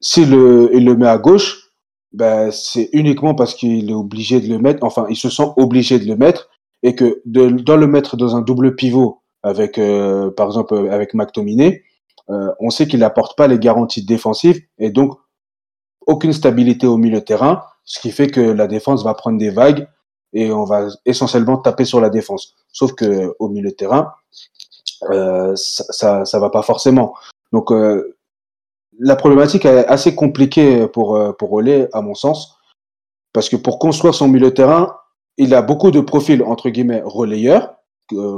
S'il le, il le met à gauche, ben, c'est uniquement parce qu'il est obligé de le mettre, enfin, il se sent obligé de le mettre, et que de, de le mettre dans un double pivot avec, euh, par exemple, avec McTominay, euh, on sait qu'il n'apporte pas les garanties défensives et donc aucune stabilité au milieu terrain, ce qui fait que la défense va prendre des vagues et on va essentiellement taper sur la défense. Sauf que au milieu de terrain, euh, ça, ça, va pas forcément. Donc la problématique est assez compliquée pour pour Olé à mon sens, parce que pour construire son milieu de terrain, il a beaucoup de profils entre guillemets relayeurs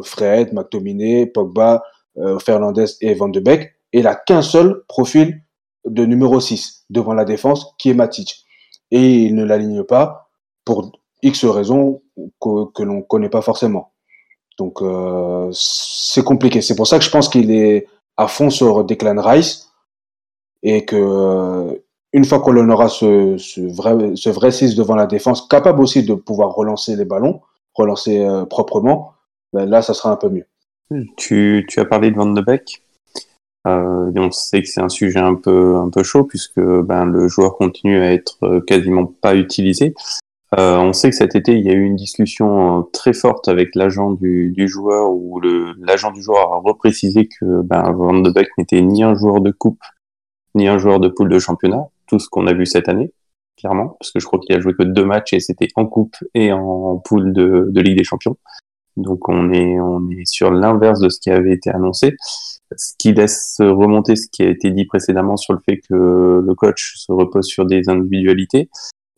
Fred, McTominay, Pogba, euh, Fernandez et Van de Beek. Et il n'a qu'un seul profil de numéro 6 devant la défense qui est Matic. Et il ne l'aligne pas pour X raisons que, l'on ne connaît pas forcément. Donc euh, c'est compliqué. C'est pour ça que je pense qu'il est à fond sur Declan Rice et que euh, une fois qu'on aura ce, vrai, ce vrai 6 devant la défense, capable aussi de pouvoir relancer les ballons, relancer proprement, ben là, ça sera un peu mieux. Tu, tu as parlé de Van de Beek. Euh, on sait que c'est un sujet un peu, un peu chaud puisque ben, le joueur continue à être euh, quasiment pas utilisé. Euh, on sait que cet été, il y a eu une discussion euh, très forte avec l'agent du, joueur où l'agent du joueur a reprécisé que ben, Van de Beek n'était ni un joueur de coupe ni un joueur de poule de championnat, tout ce qu'on a vu cette année, clairement, parce que je crois qu'il a joué que deux matchs et c'était en coupe et en poule de, Ligue des Champions. Donc on est sur l'inverse de ce qui avait été annoncé, ce qui laisse remonter ce qui a été dit précédemment sur le fait que le coach se repose sur des individualités.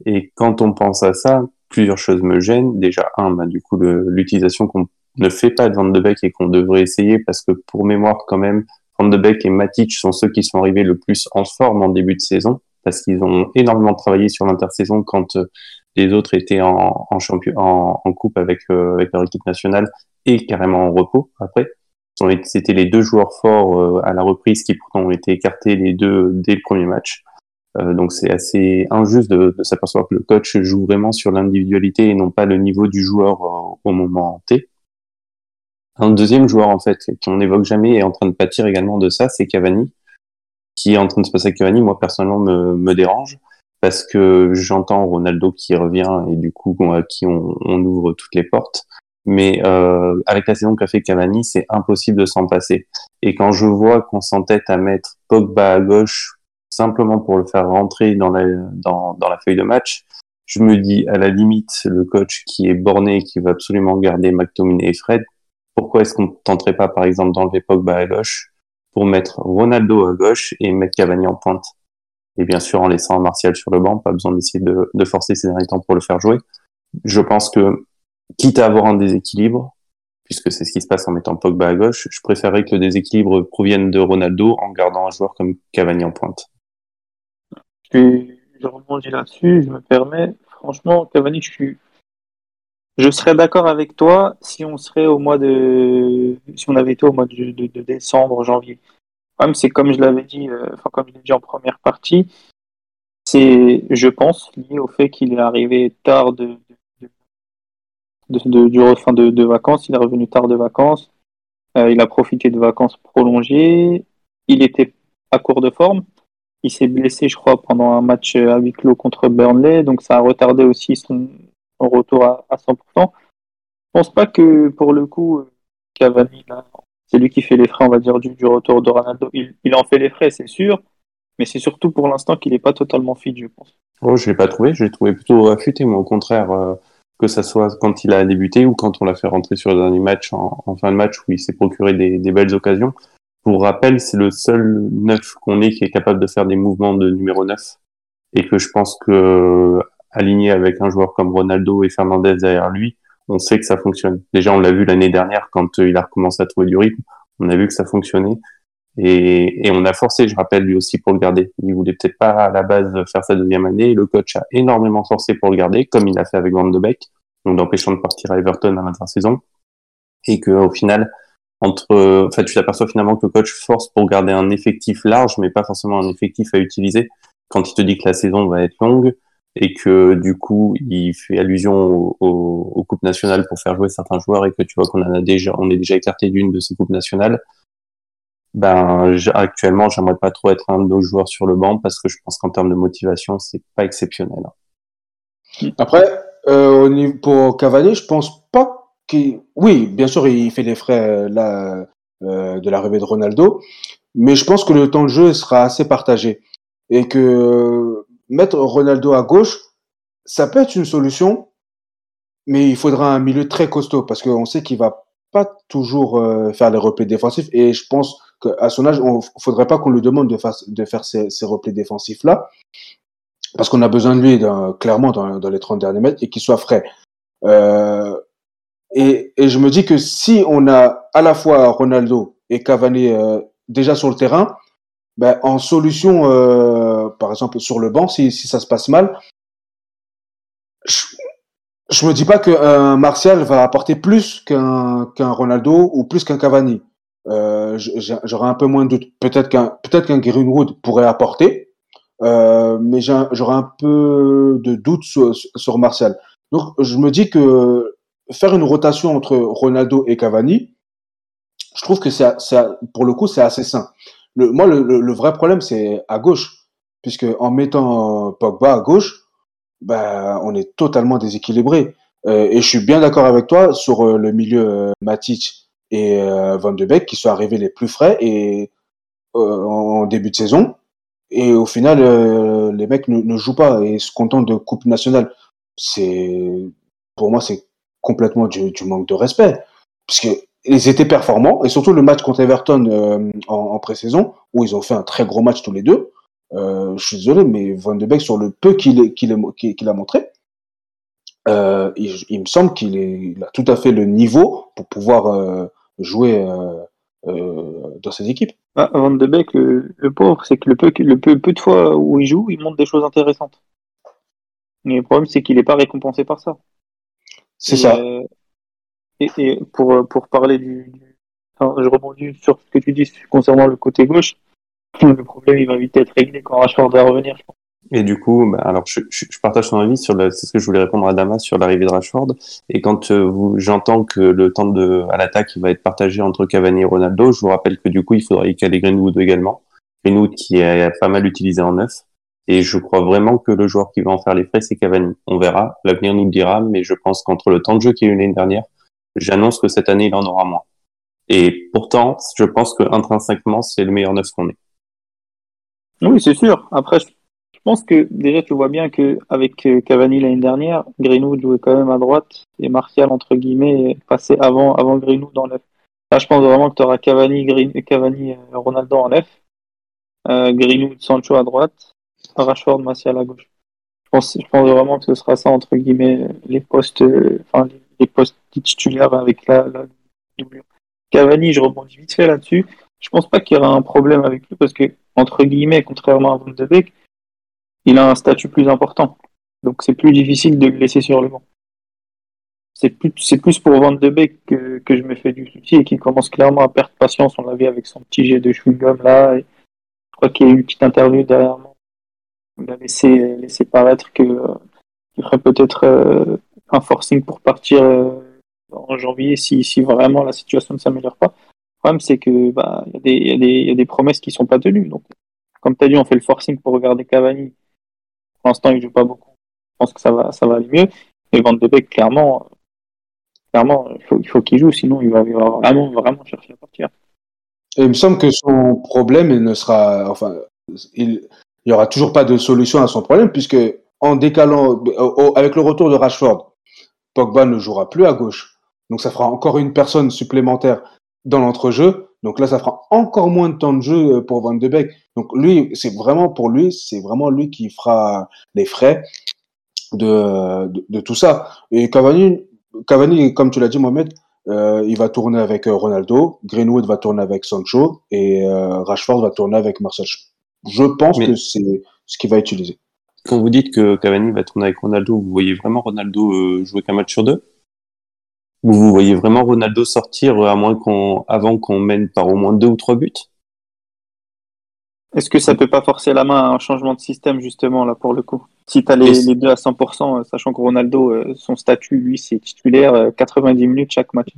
Et quand on pense à ça, plusieurs choses me gênent. Déjà, un, bah, du coup, l'utilisation qu'on ne fait pas de Van de Beek et qu'on devrait essayer parce que pour mémoire quand même, Van de Beek et Matic sont ceux qui sont arrivés le plus en forme en début de saison parce qu'ils ont énormément travaillé sur l'intersaison quand les autres étaient en, champion, en, coupe avec, euh, avec leur équipe nationale et carrément en repos après. C'était les deux joueurs forts euh, à la reprise qui pourtant ont été écartés les deux dès le premier match. Euh, donc c'est assez injuste de, de s'apercevoir que le coach joue vraiment sur l'individualité et non pas le niveau du joueur au moment T. Un deuxième joueur en fait qu'on n'évoque jamais est en train de pâtir également de ça, c'est Cavani, qui est en train de se passer avec Cavani. Moi personnellement me, me dérange parce que j'entends Ronaldo qui revient et du coup à qui on, on ouvre toutes les portes. Mais euh, avec la saison qu'a fait Cavani, c'est impossible de s'en passer. Et quand je vois qu'on s'entête à mettre Pogba à gauche simplement pour le faire rentrer dans la, feuille de match, je me dis à la limite le coach qui est borné qui veut absolument garder McTominay et Fred, pourquoi est-ce qu'on tenterait pas par exemple d'enlever Pogba à gauche pour mettre Ronaldo à gauche et mettre Cavani en pointe? Et bien sûr en laissant Martial sur le banc, pas besoin d'essayer de, de, forcer ces derniers temps pour le faire jouer. Je pense que, quitte à avoir un déséquilibre, puisque c'est ce qui se passe en mettant Pogba à gauche, je préférerais que le déséquilibre provienne de Ronaldo en gardant un joueur comme Cavani en pointe. Je, rebondis là-dessus, je me permets. Franchement, Cavani, je suis, je serais d'accord avec toi si on serait au mois de, si on avait été au mois de, décembre, janvier. C'est comme je l'avais dit, euh, comme je l'ai dit en première partie, c'est, je pense, lié au fait qu'il est arrivé tard de, du de, vacances, il est revenu tard de vacances, euh, il a profité de vacances prolongées, il était à court de forme, il s'est blessé, je crois, pendant un match à huis clos contre Burnley, donc ça a retardé aussi son, retour à, à 100%. Je pense pas que pour le coup, Cavani là, c'est lui qui fait les frais, on va dire, du, retour de Ronaldo. Il, en fait les frais, c'est sûr, mais c'est surtout pour l'instant qu'il n'est pas totalement fit, je pense. Oh, je l'ai pas trouvé, je l'ai trouvé plutôt affûté, moi, au contraire, euh, que ça soit quand il a débuté ou quand on l'a fait rentrer sur le dernier match, en, fin de match, où il s'est procuré des, belles occasions. Pour rappel, c'est le seul neuf qu'on ait qui est capable de faire des mouvements de numéro 9. Et que je pense que, aligné avec un joueur comme Ronaldo et Fernandez derrière lui, on sait que ça fonctionne. Déjà, on l'a vu l'année dernière quand euh, il a recommencé à trouver du rythme. On a vu que ça fonctionnait. Et, on a forcé, je rappelle, lui aussi pour le garder. Il voulait peut-être pas à la base faire sa deuxième année. le coach a énormément forcé pour le garder, comme il a fait avec Van de Beek, donc d'empêchant de partir à Everton à l'intersaison. Et qu'au final, entre, enfin, tu t'aperçois finalement que le coach force pour garder un effectif large, mais pas forcément un effectif à utiliser. Quand il te dit que la saison va être longue et que du coup il fait allusion aux, coupes nationales pour faire jouer certains joueurs et que tu vois qu'on en a déjà, on est déjà écarté d'une de ces coupes nationales. Ben actuellement, j'aimerais pas trop être un de nos joueurs sur le banc parce que je pense qu'en termes de motivation, c'est pas exceptionnel. Après, euh, pour Cavani, je pense pas oui, bien sûr, il fait les frais euh, euh, de l'arrivée de Ronaldo, mais je pense que le temps de jeu sera assez partagé et que mettre Ronaldo à gauche, ça peut être une solution, mais il faudra un milieu très costaud parce qu'on sait qu'il va pas toujours euh, faire les replis défensifs et je pense qu'à son âge, on faudrait pas qu'on lui demande de faire, ces, ces replis défensifs là parce qu'on a besoin de lui clairement dans, les 30 derniers mètres et qu'il soit frais. Euh, et, je me dis que si on a à la fois Ronaldo et Cavani euh, déjà sur le terrain, ben, en solution, euh, par exemple sur le banc, si, ça se passe mal, je, je me dis pas qu'un Martial va apporter plus qu'un Ronaldo ou plus qu'un Cavani. Euh, J'aurais un peu moins de doute. Peut-être qu'un peut-être qu'un Greenwood pourrait apporter, euh, mais j'aurais un peu de doute sur Martial. Donc je me dis que faire une rotation entre Ronaldo et Cavani, je trouve que c'est, pour le coup, c'est assez sain. Moi, le, vrai problème, c'est à gauche, puisque en mettant Pogba à gauche, ben, on est totalement déséquilibré. Euh, et je suis bien d'accord avec toi sur euh, le milieu euh, Matic et euh, Van de Beek qui sont arrivés les plus frais et en début de saison. Et au final, les mecs ne, ne, jouent pas et se contentent de coupe nationale. C'est, pour moi, c'est complètement du, manque de respect. Puisque ils étaient performants, et surtout le match contre Everton euh, en, pré-saison, où ils ont fait un très gros match tous les deux. Euh, je suis désolé, mais Van de Beek, sur le peu qu'il a montré, euh, il, me semble qu'il a tout à fait le niveau pour pouvoir jouer dans ses équipes. Ah, Van de Beek, le, pauvre, c'est que le peu de fois où il joue, il montre des choses intéressantes. Mais le problème, c'est qu'il n'est pas récompensé par ça. C'est ça. Euh, et, et, pour, pour parler du. Enfin, je rebondis sur ce que tu dis concernant le côté gauche. Le problème, il va vite être réglé quand Rashford va revenir, je pense. Et du coup, bah, alors je, je, je, partage ton avis sur le, c'est ce que je voulais répondre à Damas sur l'arrivée de Rashford. Et quand euh, vous, j'entends que le temps de à l'attaque va être partagé entre Cavani et Ronaldo, je vous rappelle que du coup, il faudrait y caler Greenwood également. Greenwood qui est pas mal utilisé en neuf. Et je crois vraiment que le joueur qui va en faire les frais, c'est Cavani. On verra, l'avenir nous le dira, mais je pense qu'entre le temps de jeu qu'il y a eu l'année dernière, j'annonce que cette année, il en aura moins. Et pourtant, je pense que intrinsèquement, c'est le meilleur neuf qu'on ait. Oui, c'est sûr. Après, je pense que déjà, tu vois bien que avec euh, Cavani l'année dernière, Greenwood jouait quand même à droite et Martial, entre guillemets, passait avant, avant Greenwood dans neuf. Là, je pense vraiment que tu auras Cavani, Cavani, euh, Ronaldo en neuf, euh, Greenwood, Sancho à droite, Rashford, Martial à gauche. Je pense, je pense vraiment que ce sera ça, entre guillemets, les postes, euh, enfin, les postes titulaires avec la, la. Cavani, je rebondis vite fait là-dessus. Je pense pas qu'il y aura un problème avec lui parce que, entre guillemets, contrairement à Van de Beek, il a un statut plus important. Donc c'est plus difficile de le laisser sur le banc. C'est plus, c'est plus pour Van de Beek que, je me fais du souci et qui commence clairement à perdre patience. On l'a vu avec son petit jet de chewing-gum là. Et je crois qu'il y a eu une petite interview derrière moi il a laissé, paraître que euh, ferait peut-être euh, un forcing pour partir euh, en janvier si, si vraiment la situation ne s'améliore pas. Le problème, c'est que bah, y, y, a des, promesses qui sont pas tenues. Donc, comme tu as dit, on fait le forcing pour regarder Cavani. Pour l'instant, il joue pas beaucoup. Je pense que ça va, ça va aller mieux. Et Van de Beek, clairement, clairement, il faut, il faut qu'il joue, sinon il va, vraiment, vraiment chercher à partir. Il me semble que son problème, il ne sera, il n'y aura toujours pas de solution à son problème, puisque en décalant, avec le retour de Rashford, Pogba ne jouera plus à gauche. Donc ça fera encore une personne supplémentaire dans l'entrejeu. Donc là, ça fera encore moins de temps de jeu euh, pour Van de Beek. Donc lui, c'est vraiment pour lui, c'est vraiment lui qui fera les frais de, tout ça. Et Cavani, Cavani, comme tu l'as dit, Mohamed, euh, il va tourner avec euh, Ronaldo, Greenwood va tourner avec Sancho et Rashford va tourner avec Marcel je pense Mais... que c'est ce qu'il va utiliser. Quand vous dites que Cavani va tourner avec Ronaldo, vous voyez vraiment Ronaldo euh, jouer qu'un match sur deux? Vous voyez vraiment Ronaldo sortir à moins qu'on, avant qu'on mène par au moins deux ou trois buts? Est-ce que ça peut pas forcer la main à un changement de système justement là pour le coup? Si tu as les, les, deux à 100%, sachant que Ronaldo, son statut, lui, c'est titulaire 90 minutes chaque match.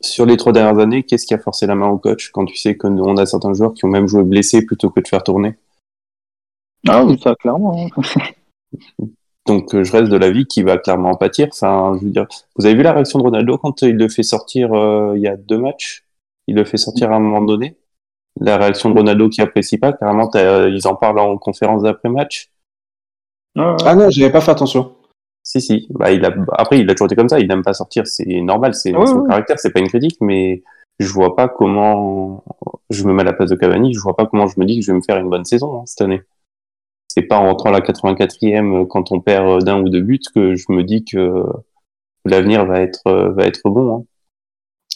Sur les trois dernières années, qu'est-ce qui a forcé la main au coach quand tu sais qu'on a certains joueurs qui ont même joué blessés plutôt que de faire tourner? Ah oui, ça clairement. Hein. Donc euh, je reste de l'avis qu'il va clairement en pâtir. Enfin, je veux dire, vous avez vu la réaction de Ronaldo quand il le fait sortir euh, il y a deux matchs? Il le fait sortir à un moment donné? La réaction de Ronaldo qui apprécie pas, carrément, euh, ils en parlent en conférence d'après-match? Ah non, j'avais pas fait attention. Si, si. Bah, il a... Après, il a toujours été comme ça. Il n'aime pas sortir. C'est normal. C'est son caractère. C'est pas une critique, mais je vois pas comment je me mets à la place de Cavani. Je vois pas comment je me dis que je vais me faire une bonne saison hein, cette année. C'est pas en rentrant à la 84e quand on perd d'un ou deux buts que je me dis que l'avenir va être va être bon. Hein.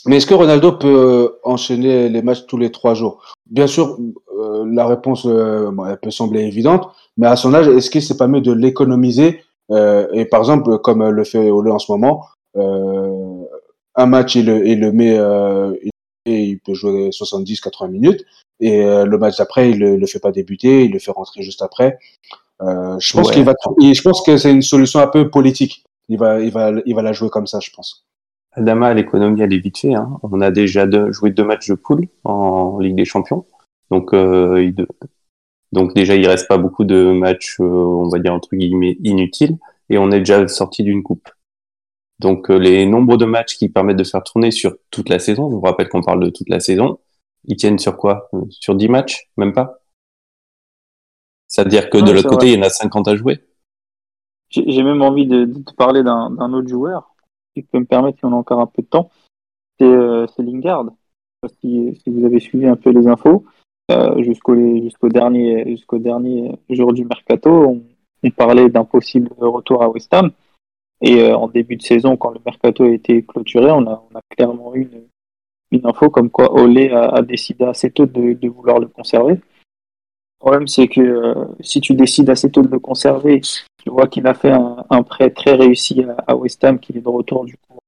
Mais est-ce que Ronaldo peut enchaîner les matchs tous les trois jours? Bien sûr, euh, la réponse euh, elle peut sembler évidente, mais à son âge, est-ce que c'est pas mieux de l'économiser euh, et par exemple, comme le fait Ole en ce moment, euh, un match, il le met, euh, il peut jouer 70-80 minutes, et le match d'après, il le, le fait pas débuter, il le fait rentrer juste après. je pense qu'il va, je pense que c'est une solution un peu politique. Il va, il va, il va la jouer comme ça, je pense. Adama, l'économie, elle est vite fait. Hein. On a déjà joué deux matchs de poule en Ligue des Champions. Donc, euh, il, donc déjà, il reste pas beaucoup de matchs, euh, on va dire entre guillemets, inutiles, et on est déjà sorti d'une coupe. Donc euh, les nombres de matchs qui permettent de faire tourner sur toute la saison, je vous rappelle qu'on parle de toute la saison, ils tiennent sur quoi? Euh, Sur 10 matchs Même pas? C'est-à-dire que de l'autre côté, il y en a 50 à jouer. J'ai même envie de, te parler d'un autre joueur qui peut me permettre, si on a encore un peu de temps, c'est Lingard. Si, si vous avez suivi un peu les infos, euh, jusqu'au jusqu'au dernier jusqu'au dernier jour du mercato, on, on parlait d'un possible retour à West Ham. Et euh, en début de saison, quand le mercato a été clôturé, on a, clairement eu une, info comme quoi Olé a, décidé assez tôt de, vouloir le conserver. Le problème, c'est que euh, si tu décides assez tôt de le conserver, tu vois qu'il a fait un, prêt très réussi à, à West Ham, qu'il est de retour du coup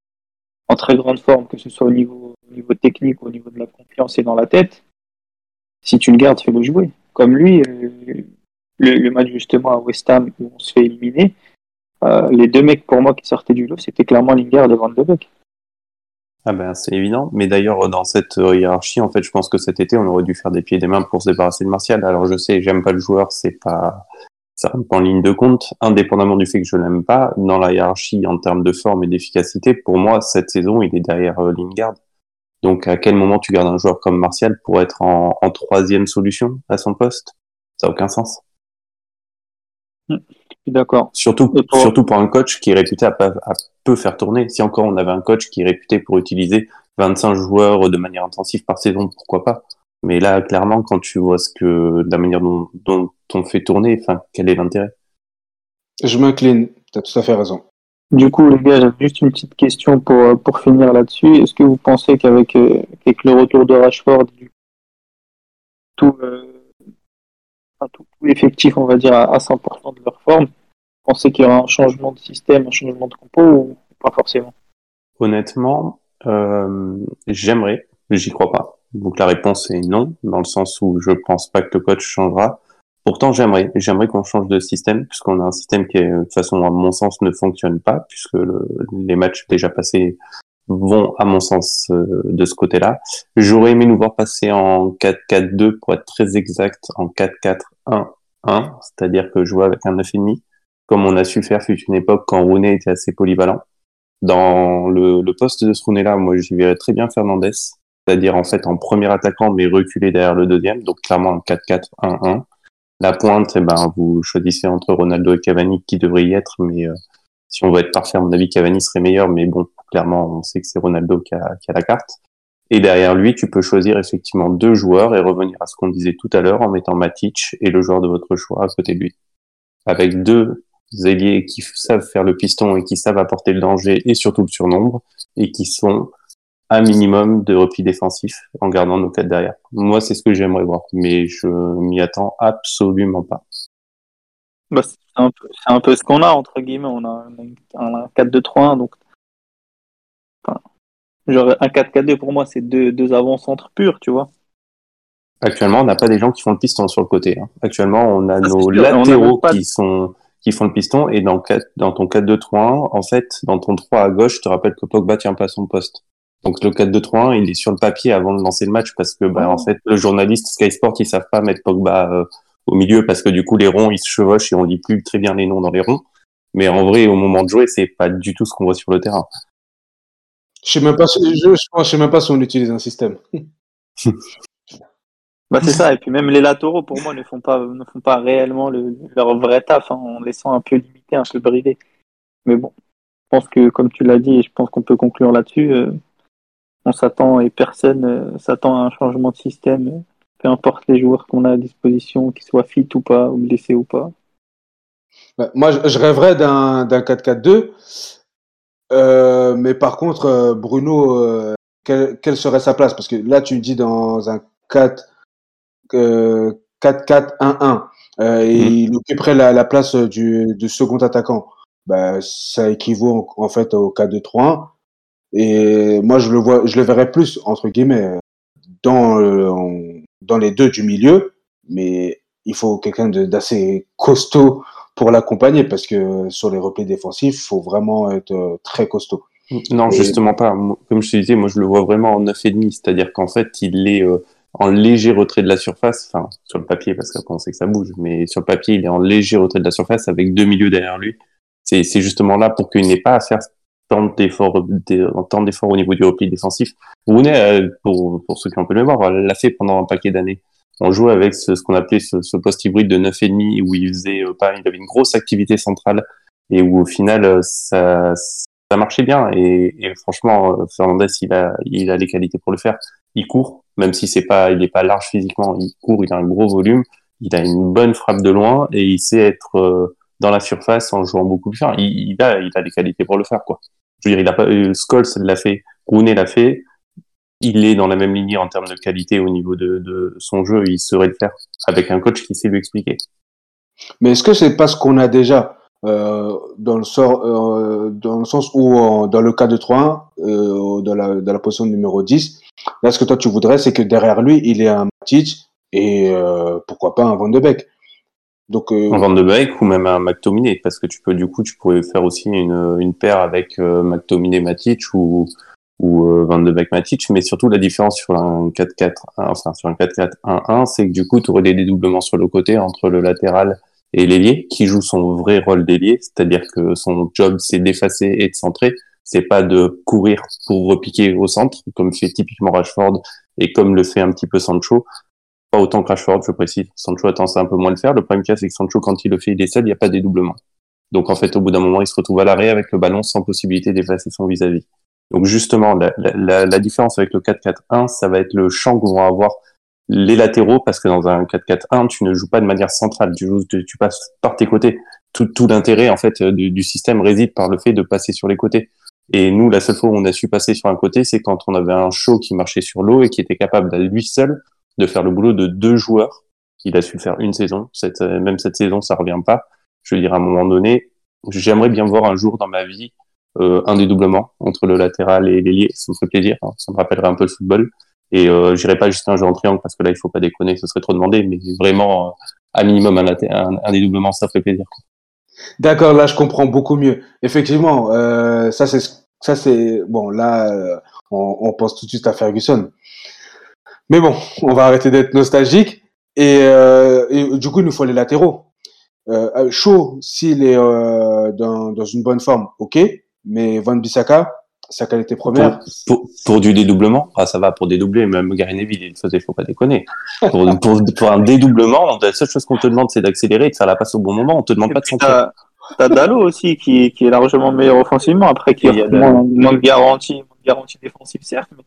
en très grande forme, que ce soit au niveau, au niveau technique, au niveau de la confiance et dans la tête si tu le gardes, fais-le jouer. Comme lui, euh, le, le, match justement à West Ham où on se fait éliminer, euh, les deux mecs pour moi qui sortaient du lot, c'était clairement Lingard et Van de Beek. Ah ben c'est évident, mais d'ailleurs dans cette hiérarchie, en fait, je pense que cet été on aurait dû faire des pieds et des mains pour se débarrasser de Martial. Alors je sais, j'aime pas le joueur, c'est pas ça rentre pas en ligne de compte, indépendamment du fait que je l'aime pas. Dans la hiérarchie en termes de forme et d'efficacité, pour moi cette saison il est derrière euh, Lingard. Donc, à quel moment tu gardes un joueur comme Martial pour être en, en troisième solution à son poste? Ça n'a aucun sens. D'accord. Surtout, pour... surtout pour un coach qui est réputé à, à, peu faire tourner. Si encore on avait un coach qui est réputé pour utiliser 25 joueurs de manière intensive par saison, pourquoi pas? Mais là, clairement, quand tu vois ce que la manière dont, dont on fait tourner, enfin, quel est l'intérêt? Je m'incline. Tu as tout à fait raison. Du coup, les gars, j'ai juste une petite question pour, euh, pour finir là-dessus. Est-ce que vous pensez qu'avec euh, avec le retour de Rashford, tout, euh, tout, tout l'effectif, on va dire, à, 100% de leur forme, pensez qu'il y aura un changement de système, un changement de compo ou pas forcément? Honnêtement, euh, j'aimerais, j'y crois pas. Donc la réponse est non, dans le sens où je pense pas que le coach changera. Pourtant, j'aimerais, j'aimerais qu'on change de système, puisqu'on a un système qui, de toute façon, à mon sens, ne fonctionne pas, puisque le, les matchs déjà passés vont, à mon sens, euh, de ce côté-là. J'aurais aimé nous voir passer en 4-4-2, pour être très exact, en 4-4-1-1, c'est-à-dire que jouer avec un 9,5, comme on a su faire fut une époque quand Rooney était assez polyvalent. Dans le, poste de ce Rooney-là, moi, j'y verrais très bien Fernandez, c'est-à-dire en fait en premier attaquant, mais reculé derrière le deuxième, donc clairement un 4-4-1-1 la pointe, eh ben, vous choisissez entre Ronaldo et Cavani qui devrait y être, mais euh, si on veut être parfait, à mon avis, Cavani serait meilleur, mais bon, clairement, on sait que c'est Ronaldo qui a, qui a, la carte. Et derrière lui, tu peux choisir effectivement deux joueurs et revenir à ce qu'on disait tout à l'heure en mettant Matic et le joueur de votre choix à côté de lui. Avec deux ailiers qui savent faire le piston et qui savent apporter le danger et surtout le surnombre et qui sont un minimum de repli défensif en gardant nos quatre derrière. Moi, c'est ce que j'aimerais voir, mais je m'y attends absolument pas. Bah, c'est un, un, peu ce qu'on a, entre guillemets. On a un, un 4-2-3-1, donc. Enfin, Genre un 4-4-2 pour moi, c'est deux, deux avant-centres purs, tu vois. Actuellement, on n'a pas des gens qui font le piston sur le côté. Hein. Actuellement, on a nos latéraux qui sont qui font le piston et dans, dans ton 4-2-3-1, en fait, dans ton 3 à gauche, je te rappelle que Pogba tient pas son poste. Donc le 4-2-3-1, il est sur le papier avant de lancer le match parce que bah, en oh. fait, le journaliste Sky Sport, ils savent pas mettre Pogba euh, au milieu parce que du coup les ronds ils se chevauchent et on lit plus très bien les noms dans les ronds. Mais en vrai, au moment de jouer, c'est pas du tout ce qu'on voit sur le terrain. Je sais même pas si, je, je sais même pas si on utilise un système. Bah c'est ça, et puis même les latéraux pour moi ne font pas, ne font pas réellement leur vrai taf, hein, en laissant un peu limité, un peu bridé. Mais bon, je pense que comme tu l'as dit, et je pense qu'on peut conclure là-dessus, euh, on s'attend et personne euh, s'attend à un changement de système, peu importe les joueurs qu'on a à disposition, qu'ils soient fit ou pas, ou blessés ou pas. Bah, moi, je, rêverais d'un 4-4-2, euh, mais par contre, Bruno, quelle, quelle, serait sa place? Parce que là, tu dis dans un 4 4-4-1-1 euh, et mmh. il occuperait la, la place du, du, second attaquant. Bah, ça équivaut en, fait au 4-2-3-1. Et moi, je le vois, je le verrais plus entre guillemets dans euh, dans les deux du milieu, mais il faut quelqu'un d'assez costaud pour l'accompagner parce que sur les replis défensifs, il faut vraiment être euh, très costaud. Non, justement pas. Comme je te disais, moi je le vois vraiment en 9,5, c'est-à-dire qu'en fait, il est euh, en léger retrait de la surface, enfin sur le papier parce qu'après on sait que ça bouge, mais sur le papier il est en léger retrait de la surface avec deux milieux derrière lui. C'est, justement là pour qu'il n'ait pas à faire tant d'efforts, d'efforts au niveau du repli défensif. Rooney, euh, pour, pour ceux qui ont un peu mémoire, l'a fait pendant un paquet d'années. On jouait avec ce, ce qu'on appelait ce, ce, poste hybride de 9,5 où il faisait euh, pas, il avait une grosse activité centrale et où au final euh, ça, ça marchait bien et, et franchement Fernandez il a, il a les qualités pour le faire. Il court, même si c'est pas, il est pas large physiquement, il court, il a un gros volume, il a une bonne frappe de loin et il sait être euh, dans la surface en jouant beaucoup plus. Il, il, a, il a les qualités pour le faire, quoi. Je veux dire, il a pas, euh, Scholes l'a fait, Rooney l'a fait. Il est dans la même lignée en termes de qualité au niveau de, de son jeu. Il saurait le faire avec un coach qui sait lui expliquer. Mais est-ce que c'est pas ce qu'on a déjà euh, dans le sort, euh, dans le sens où dans le cas de 3-1, euh, dans, la, dans la position numéro 10, Là, ce que toi, tu voudrais, c'est que derrière lui, il ait un Matic et euh, pourquoi pas un Van de Beek. Donc, euh... Un Van de Beek ou même un McTominay, parce que tu peux, du coup, tu pourrais faire aussi une, une paire avec euh, McTominay Matic ou, euh, Van de Beek Matic, mais surtout la différence sur un 4-4, enfin sur un 4-4-1-1, c'est que du coup, tu aurais des dédoublements sur le côté entre le latéral et l'ailier, qui joue son vrai rôle d'ailier, c'est-à-dire que son job c'est d'effacer et de centrer, c'est pas de courir pour repiquer au centre, comme fait typiquement Rashford et comme le fait un petit peu Sancho. Pas autant que Rashford, je précise. Sancho a tendance à un peu moins le faire. Le problème qu'il y a, c'est que Sancho, quand il le fait, il est seul, il n'y a pas de dédoublement. Donc en fait, au bout d'un moment, il se retrouve à l'arrêt avec le ballon sans possibilité d'effacer son vis-à-vis. Donc justement, la, la, la, différence avec le 4-4-1, ça va être le champ que vont avoir les latéraux, parce que dans un 4-4-1, tu ne joues pas de manière centrale, tu, joues, tu, passes par tes côtés. Tout, tout l'intérêt en fait du, du, système réside par le fait de passer sur les côtés. Et nous, la seule fois où on a su passer sur un côté, c'est quand on avait un show qui marchait sur l'eau et qui était capable à lui seul de faire le boulot de deux joueurs. Il a su faire une saison. Cette, euh, même cette saison, ça revient pas. Je veux dire, à un moment donné, j'aimerais bien voir un jour dans ma vie euh, un dédoublement entre le latéral et l'ailier. Ça me ferait plaisir. Hein. Ça me rappellerait un peu le football. Et euh, j'irai pas juste un jeu en triangle parce que là, il faut pas déconner, ce serait trop demandé. Mais vraiment, euh, à minimum, un, un, un dédoublement, ça ferait plaisir. D'accord, là je comprends beaucoup mieux. Effectivement, euh, ça c'est ça c'est bon. Là, euh, on, on, pense tout de suite à Ferguson. Mais bon, on va arrêter d'être nostalgique. Et, euh, du coup, il nous faut les latéraux. Euh, Chaud, s'il est euh, dans, dans une bonne forme, ok. Mais Van Bissaka, sa qualité première. Pour, pour, du dédoublement, ah, ça va pour dédoubler, même Gary Neville, il faisait, faut pas déconner. Pour, pour, pour un dédoublement, la seule chose qu'on te demande, c'est d'accélérer et de faire la passe au bon moment. On te demande pas de centrer. T'as Dalo aussi, qui, qui est largement meilleur offensivement, après qui a moins, moins, de garantie, moins de garantie défensive, certes, mais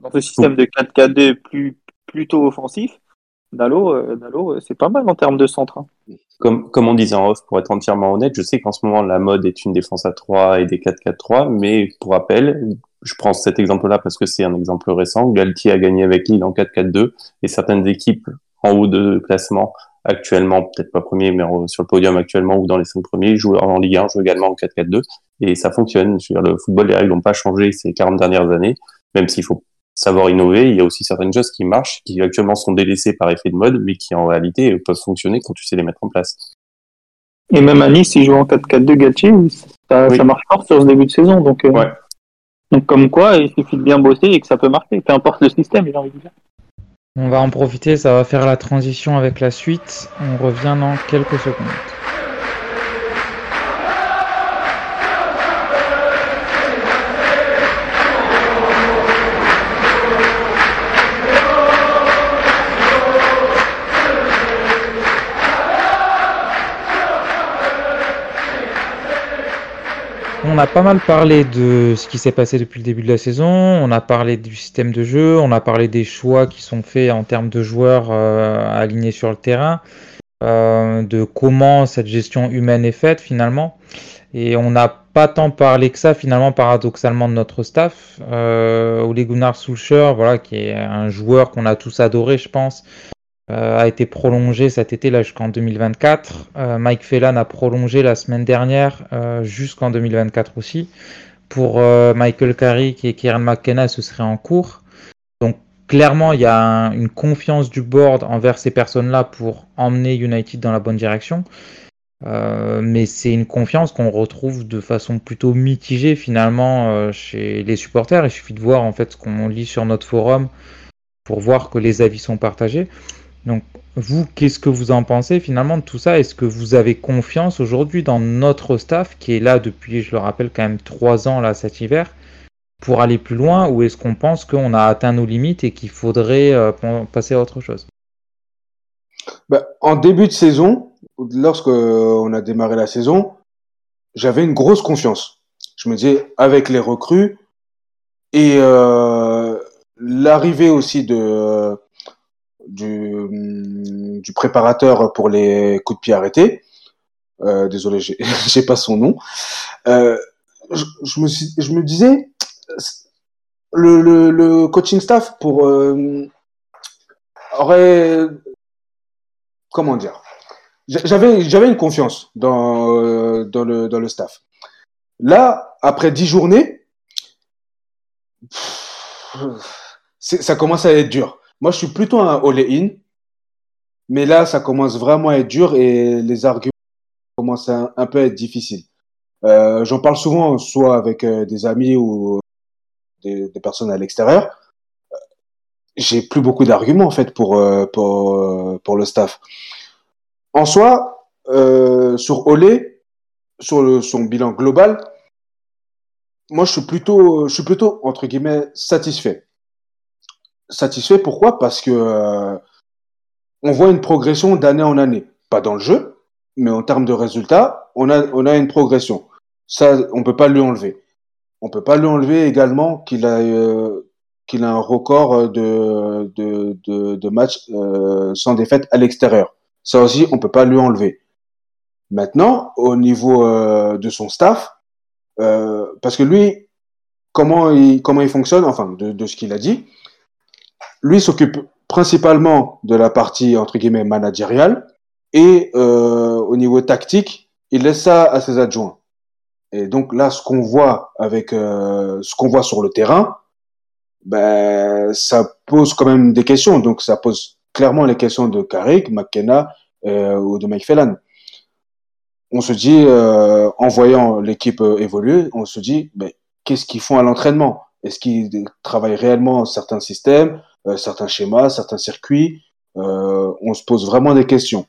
dans ce système de 4-4-2 plus, plutôt offensif, Dalo, euh, Dalo euh, c'est pas mal en termes de centre. Hein. Comme, comme on disait en off, pour être entièrement honnête, je sais qu'en ce moment, la mode est une défense à 3 et des 4-4-3, mais pour rappel, je prends cet exemple-là parce que c'est un exemple récent. Galtier a gagné avec Lille en 4-4-2 et certaines équipes en haut de classement actuellement, peut-être pas premier, mais sur le podium actuellement ou dans les cinq premiers, jouent en Ligue 1, jouent également en 4-4-2 et ça fonctionne. Je veux dire, le football, les règles n'ont pas changé ces 40 dernières années même s'il faut savoir innover, il y a aussi certaines choses qui marchent, qui actuellement sont délaissées par effet de mode, mais qui en réalité peuvent fonctionner quand tu sais les mettre en place. Et même à Nice, il joue en 4-4-2 Gatchi, ça, ça, marche fort sur ce début de saison. Donc, euh, ouais. donc comme quoi, il suffit de bien bosser et que ça peut marcher, peu importe le système, j'ai envie de dire. On va en profiter, ça va faire la transition avec la suite. On revient dans quelques secondes. On a pas mal parlé de ce qui s'est passé depuis le début de la saison, on a parlé du système de jeu, on a parlé des choix qui sont faits en termes de joueurs euh, alignés sur le terrain, euh, de comment cette gestion humaine est faite finalement. Et on n'a pas tant parlé que ça finalement paradoxalement de notre staff. Euh, Ole voilà, qui est un joueur qu'on a tous adoré je pense, a été prolongé cet été là jusqu'en 2024. Euh, Mike Phelan a prolongé la semaine dernière euh, jusqu'en 2024 aussi. Pour Michael Carrick et Kieran McKenna, ce serait en cours. Donc clairement, il y a une confiance du board envers ces personnes-là pour emmener United dans la bonne direction. mais c'est une confiance qu'on retrouve de façon plutôt mitigée finalement chez les supporters. Il suffit de voir en fait ce qu'on lit sur notre forum pour voir que les avis sont partagés. Donc, vous, qu'est-ce que vous en pensez finalement de tout ça? Est-ce que vous avez confiance aujourd'hui dans notre staff qui est là depuis, je le rappelle, quand même trois ans là cet hiver pour aller plus loin ou est-ce qu'on pense qu'on a atteint nos limites et qu'il faudrait euh, passer à autre chose? Bah, En début de saison, lorsqu'on a démarré la saison, j'avais une grosse confiance. Je me disais, avec les recrues et euh, l'arrivée aussi de du, hum, du préparateur pour les coups de pied arrêtés. Euh, désolé, j'ai pas son nom. Euh, je, me disais, le coaching staff pour euh, aurait comment dire? J'avais j'avais une confiance dans euh, dans le dans le staff là après dix journées ça commence à être dur moi, je suis plutôt un all-in. Mais là, ça commence vraiment à être dur et les arguments commencent à un peu à être difficiles. Euh, J'en parle souvent, soit avec euh, des amis ou des, des personnes à l'extérieur. J'ai plus beaucoup d'arguments en fait pour euh, pour euh, pour le staff. En soi, euh, sur Olé, sur le, son bilan global, moi je suis plutôt je suis plutôt entre guillemets satisfait satisfait. Pourquoi? Parce que euh, on voit une progression d'année en année. Pas dans le jeu, mais en termes de résultats, on a, on a une progression. Ça, on peut pas lui enlever. On peut pas lui enlever également qu'il a, euh, a un record de, de, de, matchs euh, sans défaite à l'extérieur. Ça aussi, on peut pas lui enlever. Maintenant, au niveau de son staff, parce que lui, comment il, comment il fonctionne, enfin, de, de ce qu'il a dit, lui s'occupe principalement de la partie entre guillemets managériale et euh, au niveau tactique, il laisse ça à ses adjoints. Et donc là, ce qu'on voit avec euh, ce qu'on voit sur le terrain, ben ça pose quand même des questions. Donc ça pose clairement les questions de Carrick, McKenna euh, ou de Mike Phelan. On se dit, en voyant l'équipe évoluer, on se dit, ben, qu'est-ce qu'ils font à l'entraînement? Est-ce qu'ils travaillent réellement certains systèmes? Certains schémas, certains circuits. Euh, on se pose vraiment des questions.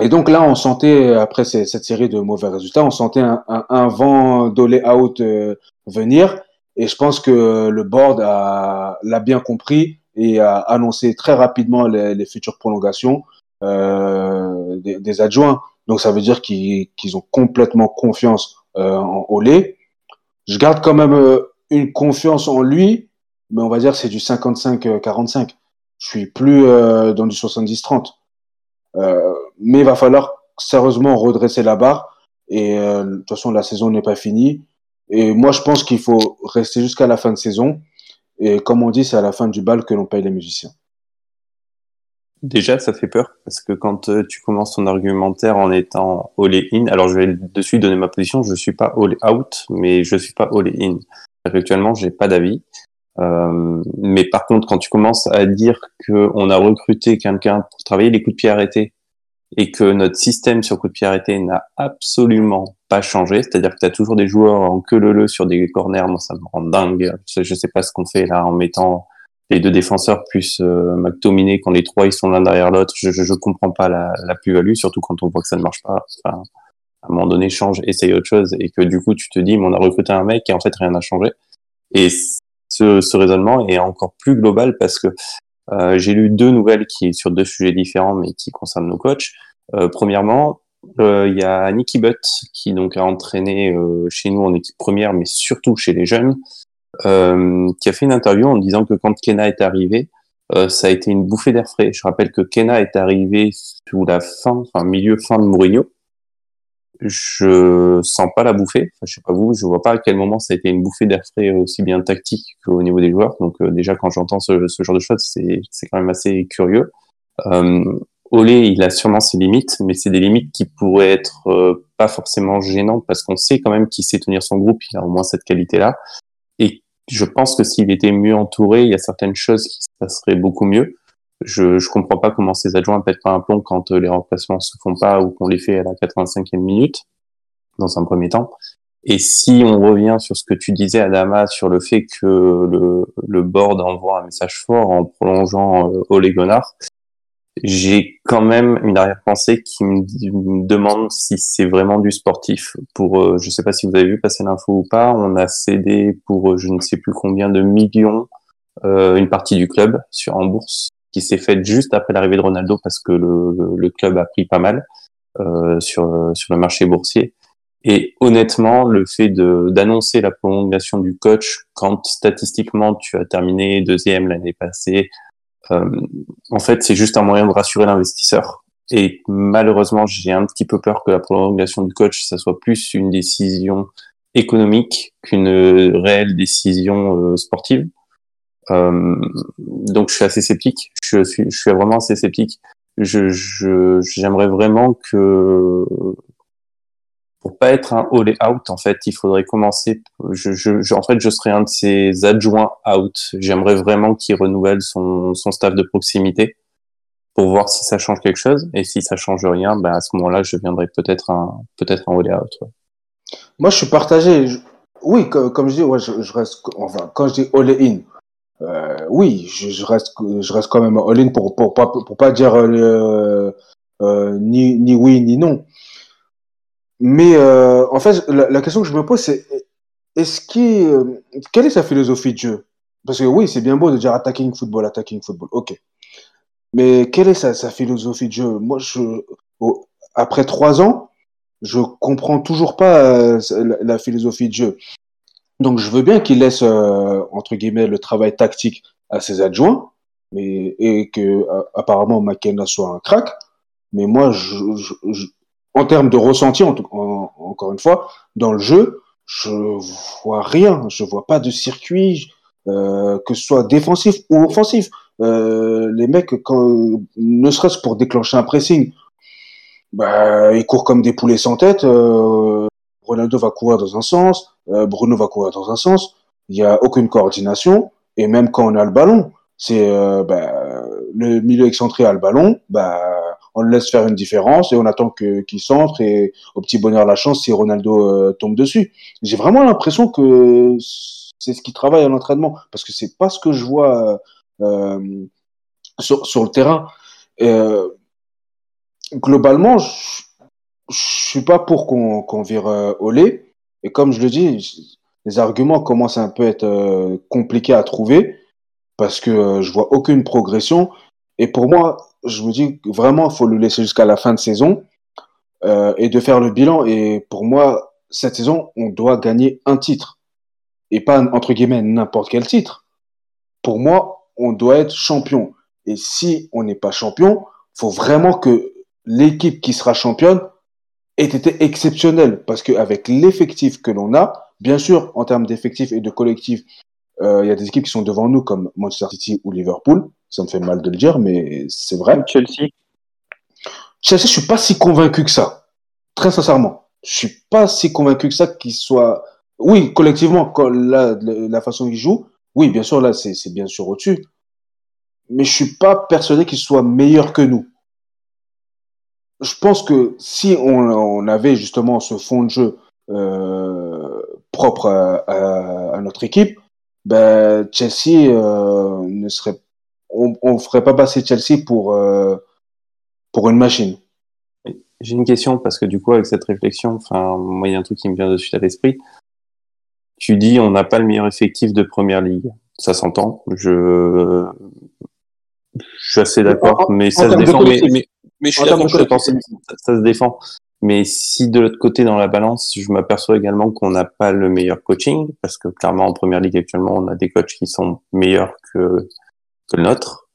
Et donc là, on sentait, après cette série de mauvais résultats, on sentait un, un, vent d'olé out euh, venir. Et je pense que le board l'a bien compris et a annoncé très rapidement les, les futures prolongations euh, des, des, adjoints. Donc ça veut dire qu'ils ont complètement confiance euh, en Olé. Je garde quand même une confiance en lui, mais on va dire c'est du 55-45. Je suis plus euh, dans du 70-30. Euh, mais il va falloir sérieusement redresser la barre. Et euh, de toute façon, la saison n'est pas finie. Et moi, je pense qu'il faut rester jusqu'à la fin de saison. Et comme on dit, c'est à la fin du bal que l'on paye les musiciens. Déjà, ça fait peur parce que quand tu commences ton argumentaire en étant all in, alors je vais dessus donner ma position, je suis pas all out, mais je suis pas all in. Actuellement, j'ai pas d'avis. Mais par contre, quand tu commences à dire qu'on a recruté quelqu'un pour travailler les coups de pied arrêtés et que notre système sur coup de pied arrêté n'a absolument pas changé, c'est-à-dire que tu as toujours des joueurs en queue leu sur des corners, moi ça me rend dingue. Je sais pas ce qu'on fait là en mettant les deux défenseurs plus euh, McTominay quand les trois ils sont l'un derrière l'autre. Je, je, je, comprends pas la, la plus-value, surtout quand on voit que ça ne marche pas. Enfin, à un moment donné, change, essaye autre chose et que du coup tu te dis, mais on a recruté un mec et en fait rien n'a changé. Et ce, raisonnement est encore plus global parce que euh, j'ai lu deux nouvelles qui sur deux sujets différents, mais qui concernent nos coachs. Euh, premièrement, euh, il y a Nicky Butt qui donc a entraîné chez nous en équipe première, mais surtout chez les jeunes, qui a fait une interview en disant que quand Kena est arrivé, ça a été une bouffée d'air frais. Je rappelle que Kena est arrivé sous la fin, enfin milieu fin de Mourinho, je sens pas la bouffée. Enfin, je sais pas vous, je vois pas à quel moment ça a été une bouffée d'air frais aussi bien tactique qu'au niveau des joueurs. Donc euh, déjà quand j'entends ce, ce, genre de choses, c'est c'est quand même assez curieux. Euh, Olé, il a sûrement ses limites, mais c'est des limites qui pourraient être euh, pas forcément gênantes parce qu'on sait quand même qu'il sait tenir son groupe, il a au moins cette qualité-là. Et je pense que s'il était mieux entouré, il y a certaines choses qui se passeraient beaucoup mieux je je comprends pas comment ces adjoints pètent pas un plomb quand euh, les remplacements se font pas ou qu'on les fait à la 85e minute dans un premier temps. Et si on revient sur ce que tu disais Adama sur le fait que le, le board envoie un message fort en prolongeant euh, Ole j'ai quand même une arrière-pensée qui me, demande si c'est vraiment du sportif. Pour, euh, je sais pas si vous avez vu passer l'info ou pas, on a cédé pour je ne sais plus combien de millions euh, une partie du club sur en bourse qui s'est faite juste après l'arrivée de Ronaldo parce que le, club a pris pas mal euh, sur, sur le marché boursier. Et honnêtement, le fait d'annoncer la prolongation du coach quand statistiquement tu as terminé deuxième l'année passée, euh, en fait, c'est juste un moyen de rassurer l'investisseur. Et malheureusement, j'ai un petit peu peur que la prolongation du coach, ça soit plus une décision économique qu'une réelle décision euh, sportive. Euh, donc je suis assez sceptique. Je suis, vraiment assez sceptique. J'aimerais vraiment que pour pas être un all out, en fait, il faudrait commencer. En fait, je serais un de ses adjoints out. J'aimerais vraiment qu'il renouvelle son, staff de proximité pour voir si ça change quelque chose. Et si ça change rien, ben à ce moment-là, je viendrai peut-être un peut-être un all out. Moi, je suis partagé. Oui, comme, je dis, je, reste. Enfin, quand je dis all in, euh, oui, je, reste, je reste quand même all-in pour, pour, pas, pour pas dire euh, euh, ni, ni oui ni non. Mais en fait, la, question que je me pose, c'est est-ce quelle est sa philosophie de jeu? Parce que oui, c'est bien beau de dire attacking football, attacking football, ok. Mais quelle est sa, sa philosophie de jeu? Moi, je, après trois ans, je comprends toujours pas la, philosophie de jeu. Donc je veux bien qu'il laisse euh, entre guillemets le travail tactique à ses adjoints, mais et que euh, apparemment McKenna soit un crack. Mais moi, je, en termes de ressenti, en, en, encore une fois, dans le jeu, je vois rien. Je vois pas de circuit, euh, que ce soit défensif ou offensif. Euh, les mecs, quand, ne serait-ce pour déclencher un pressing, bah, ils courent comme des poulets sans tête. Ronaldo va courir dans un sens, euh, Bruno va courir dans un sens. Il n'y a aucune coordination. Et même quand on a le ballon, c'est euh, bah, le milieu excentré a le ballon, bah, on le laisse faire une différence et on attend que qu'il centre et au petit bonheur la chance si Ronaldo euh, tombe dessus. J'ai vraiment l'impression que c'est ce qui travaille à l'entraînement parce que c'est pas ce que je vois euh, sur, sur le terrain. Euh, globalement, je, suis pas pour qu'on qu'on vire euh, Olé. Et comme je le dis, les arguments commencent à un peu être euh, compliqués à trouver parce que euh, je vois aucune progression. Et pour moi, je me dis vraiment, il faut le laisser jusqu'à la fin de saison euh, et de faire le bilan. Et pour moi, cette saison, on doit gagner un titre et pas entre guillemets n'importe quel titre. Pour moi, on doit être champion. Et si on n'est pas champion, faut vraiment que l'équipe qui sera championne ait été exceptionnelle parce qu'avec l'effectif que l'on a, bien sûr, en termes d'effectifs et de collectif, euh, il y a des équipes qui sont devant nous comme Manchester City ou Liverpool. Ça me fait mal de le dire, mais c'est vrai. Chelsea. Chelsea, je suis pas si convaincu que ça. Très sincèrement, je suis pas si convaincu que ça qu'il soit. Oui, collectivement, quand la, la façon qu'il joue, Oui, bien sûr, là, c'est bien sûr au-dessus. Mais je suis pas persuadé qu'il soit meilleur que nous. Je pense que si on, avait justement ce fond de jeu euh, propre à, notre équipe, ben, Chelsea euh, ne serait, on, ne ferait pas passer Chelsea pour euh, pour une machine. J'ai une question parce que du coup, avec cette réflexion, enfin, moi, il y a un truc qui me vient de suite à l'esprit. Tu dis, on n'a pas le meilleur effectif de première ligue. Ça s'entend. Je, je suis assez d'accord, mais ça se défend. Mais, mais, je suis d'accord, ça, ça, se défend. Mais si de l'autre côté, dans la balance, je m'aperçois également qu'on n'a pas le meilleur coaching, parce que clairement, en première ligue actuellement, on a des coachs qui sont meilleurs que, que le nôtre.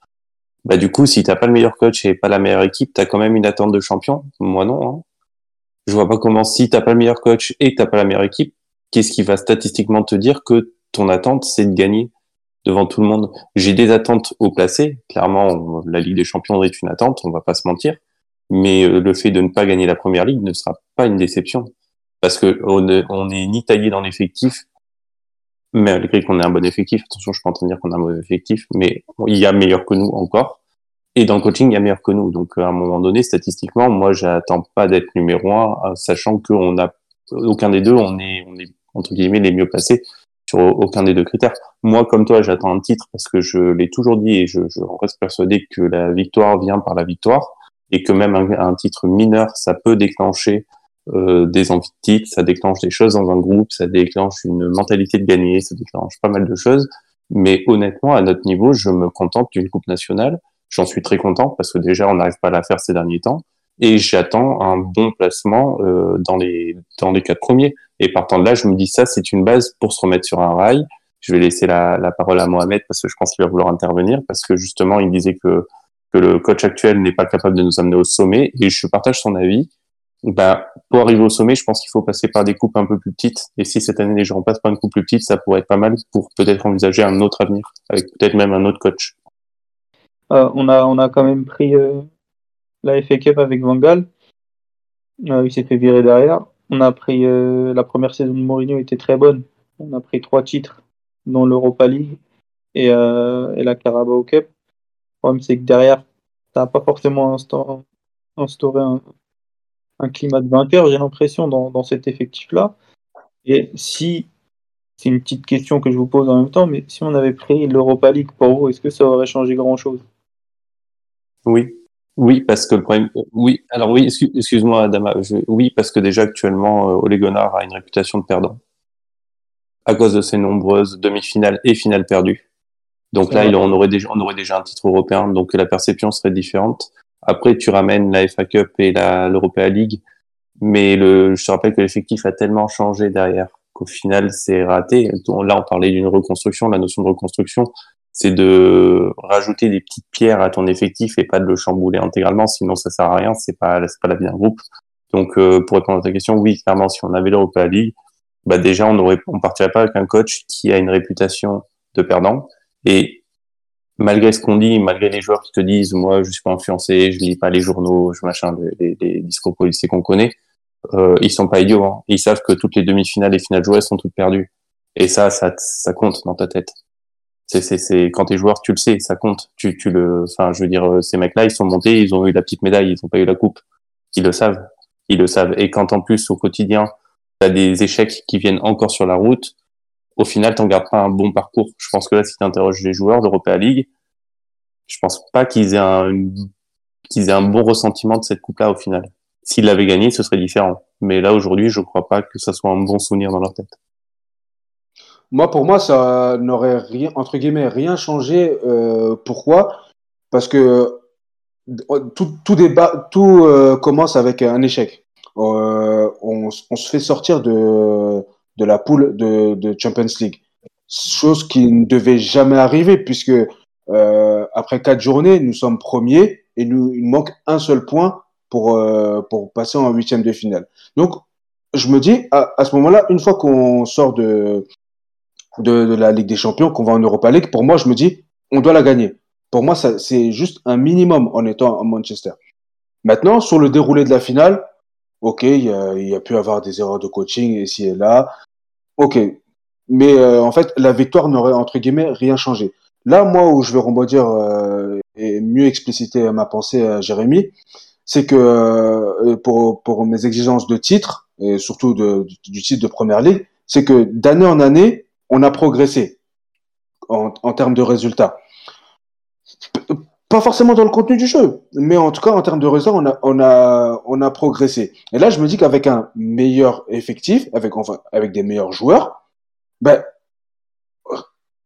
Bah, du coup, si t'as pas le meilleur coach et pas la meilleure équipe, t'as quand même une attente de champion. Moi, non. Hein. Je vois pas comment, si t'as pas le meilleur coach et que t'as pas la meilleure équipe, qu'est-ce qui va statistiquement te dire que ton attente, c'est de gagner? Devant tout le monde. J'ai des attentes au placé. Clairement, la Ligue des Champions est une attente, on va pas se mentir. Mais euh, le fait de ne pas gagner la première ligue ne sera pas une déception. Parce que on n'est ni taillé dans l'effectif malgré qu'on ait un bon effectif. Attention je peux pas dire qu'on a un mauvais effectif mais il y a meilleur que nous encore. Et dans le coaching il y a meilleur que nous. Donc à un moment donné statistiquement moi j'attends pas d'être numéro un sachant qu'on a aucun des deux on est on est entre guillemets les mieux placés sur aucun des deux critères. Moi, comme toi, j'attends un titre parce que je l'ai toujours dit et je, reste persuadé que la victoire vient par la victoire et que même un, titre mineur, ça peut déclencher euh, des envies de titre, ça déclenche des choses dans un groupe, ça déclenche une mentalité de gagner, ça déclenche pas mal de choses. Mais honnêtement, à notre niveau, je me contente d'une coupe nationale. J'en suis très content parce que déjà, on n'arrive pas à la faire ces derniers temps. Et j'attends un bon placement euh, dans les dans les quatre premiers. Et partant de là, je me dis ça, c'est une base pour se remettre sur un rail. Je vais laisser la, la parole à Mohamed parce que je pense qu'il va vouloir intervenir parce que justement, il disait que que le coach actuel n'est pas capable de nous amener au sommet, et je partage son avis. Bah, pour arriver au sommet, je pense qu'il faut passer par des coupes un peu plus petites. Et si cette année les gens passent par une coupe plus petite, ça pourrait être pas mal pour peut-être envisager un autre avenir, avec peut-être même un autre coach. Euh, on, a, on a quand même pris euh, la FA Cup avec Van Gaal. Euh, il s'est fait virer derrière. On a pris la première saison de Mourinho était très bonne. On a pris trois titres, dont l'Europa League et, et la Carabao Cup. Le problème, c'est que derrière, tu n'as pas forcément instauré, un, climat de vainqueur, j'ai l'impression, dans, cet effectif-là. Et si, c'est une petite question que je vous pose en même temps, mais si on avait pris l'Europa League pour vous, est-ce que ça aurait changé grand-chose? Oui. Oui, parce que le problème. Oui, alors oui, excuse-moi, Adama. Oui, parce que déjà actuellement, euh, Ole Gunnar a une réputation de perdant à cause de ses nombreuses demi-finales et finales perdues. Donc là, on aurait déjà, on aurait déjà un titre européen, donc la perception serait différente. Après, tu ramènes la FA Cup et la l'Europa League, mais le, je te rappelle que l'effectif a tellement changé derrière qu'au final, c'est raté. Là, on parlait d'une reconstruction. La notion de reconstruction, c'est de rajouter des petites pierres à ton effectif et pas de le chambouler intégralement, sinon ça sert à rien. C'est pas, pas la vie d'un groupe. Donc, euh, pour répondre à ta question, oui, clairement, si on avait l'Europa League, bah déjà, on aurait, on partirait pas avec un coach qui a une réputation de perdant et malgré ce qu'on dit, malgré les joueurs qui te disent, moi, je suis pas influencé, je lis pas les journaux, je machin, les, les, discours policiers qu'on connaît, euh, ils sont pas idiots. Hein. Ils savent que toutes les demi-finales et finales jouées sont toutes perdues. Et ça, ça, ça compte dans ta tête. C'est, c'est, quand t'es joueur, tu le sais, ça compte. Tu, tu le, enfin, je veux dire, euh, ces mecs-là, ils sont montés, ils ont eu la petite médaille, ils ont pas eu la coupe. Ils le savent, ils le savent. Et quand en plus au quotidien, t'as des échecs qui viennent encore sur la route, au final, t'en gardes pas un bon parcours. Je pense que là, si tu interroges les joueurs d'Europa League, je pense pas qu'ils aient un, qu'ils aient un bon ressentiment de cette coupe-là au final. S'ils l'avaient gagné, ce serait différent. Mais là, aujourd'hui, je crois pas que ça soit un bon souvenir dans leur tête. Moi, pour moi, ça n'aurait rien, entre guillemets, rien changé. Euh, pourquoi? Parce que tout, tout débat, tout euh, commence avec un échec. Euh, on, se fait sortir de de la poule de, de Champions League. Chose qui ne devait jamais arriver puisque euh, après quatre journées, nous sommes premiers et nous, il manque un seul point pour, euh, pour passer en huitième de finale. Donc, je me dis, à ce moment-là, une fois qu'on sort de, de, la Ligue des Champions, qu'on va en Europa League, pour moi, je me dis, on doit la gagner. Pour moi, c'est juste un minimum en étant à Manchester. Maintenant, sur le déroulé de la finale, ok, il y a, y pu avoir des erreurs de coaching ici et là, ok, mais en fait, la victoire n'aurait entre guillemets rien changé. Là, moi, où je vais rebondir et mieux expliciter ma pensée à Jérémy, c'est que pour, pour mes exigences de titre, et surtout du titre de première ligue, c'est que d'année en année, on a progressé en, en termes de résultats. Pas forcément dans le contenu du jeu, mais en tout cas en termes de résultats, on a, on a, on a progressé. Et là, je me dis qu'avec un meilleur effectif, avec enfin avec des meilleurs joueurs, ben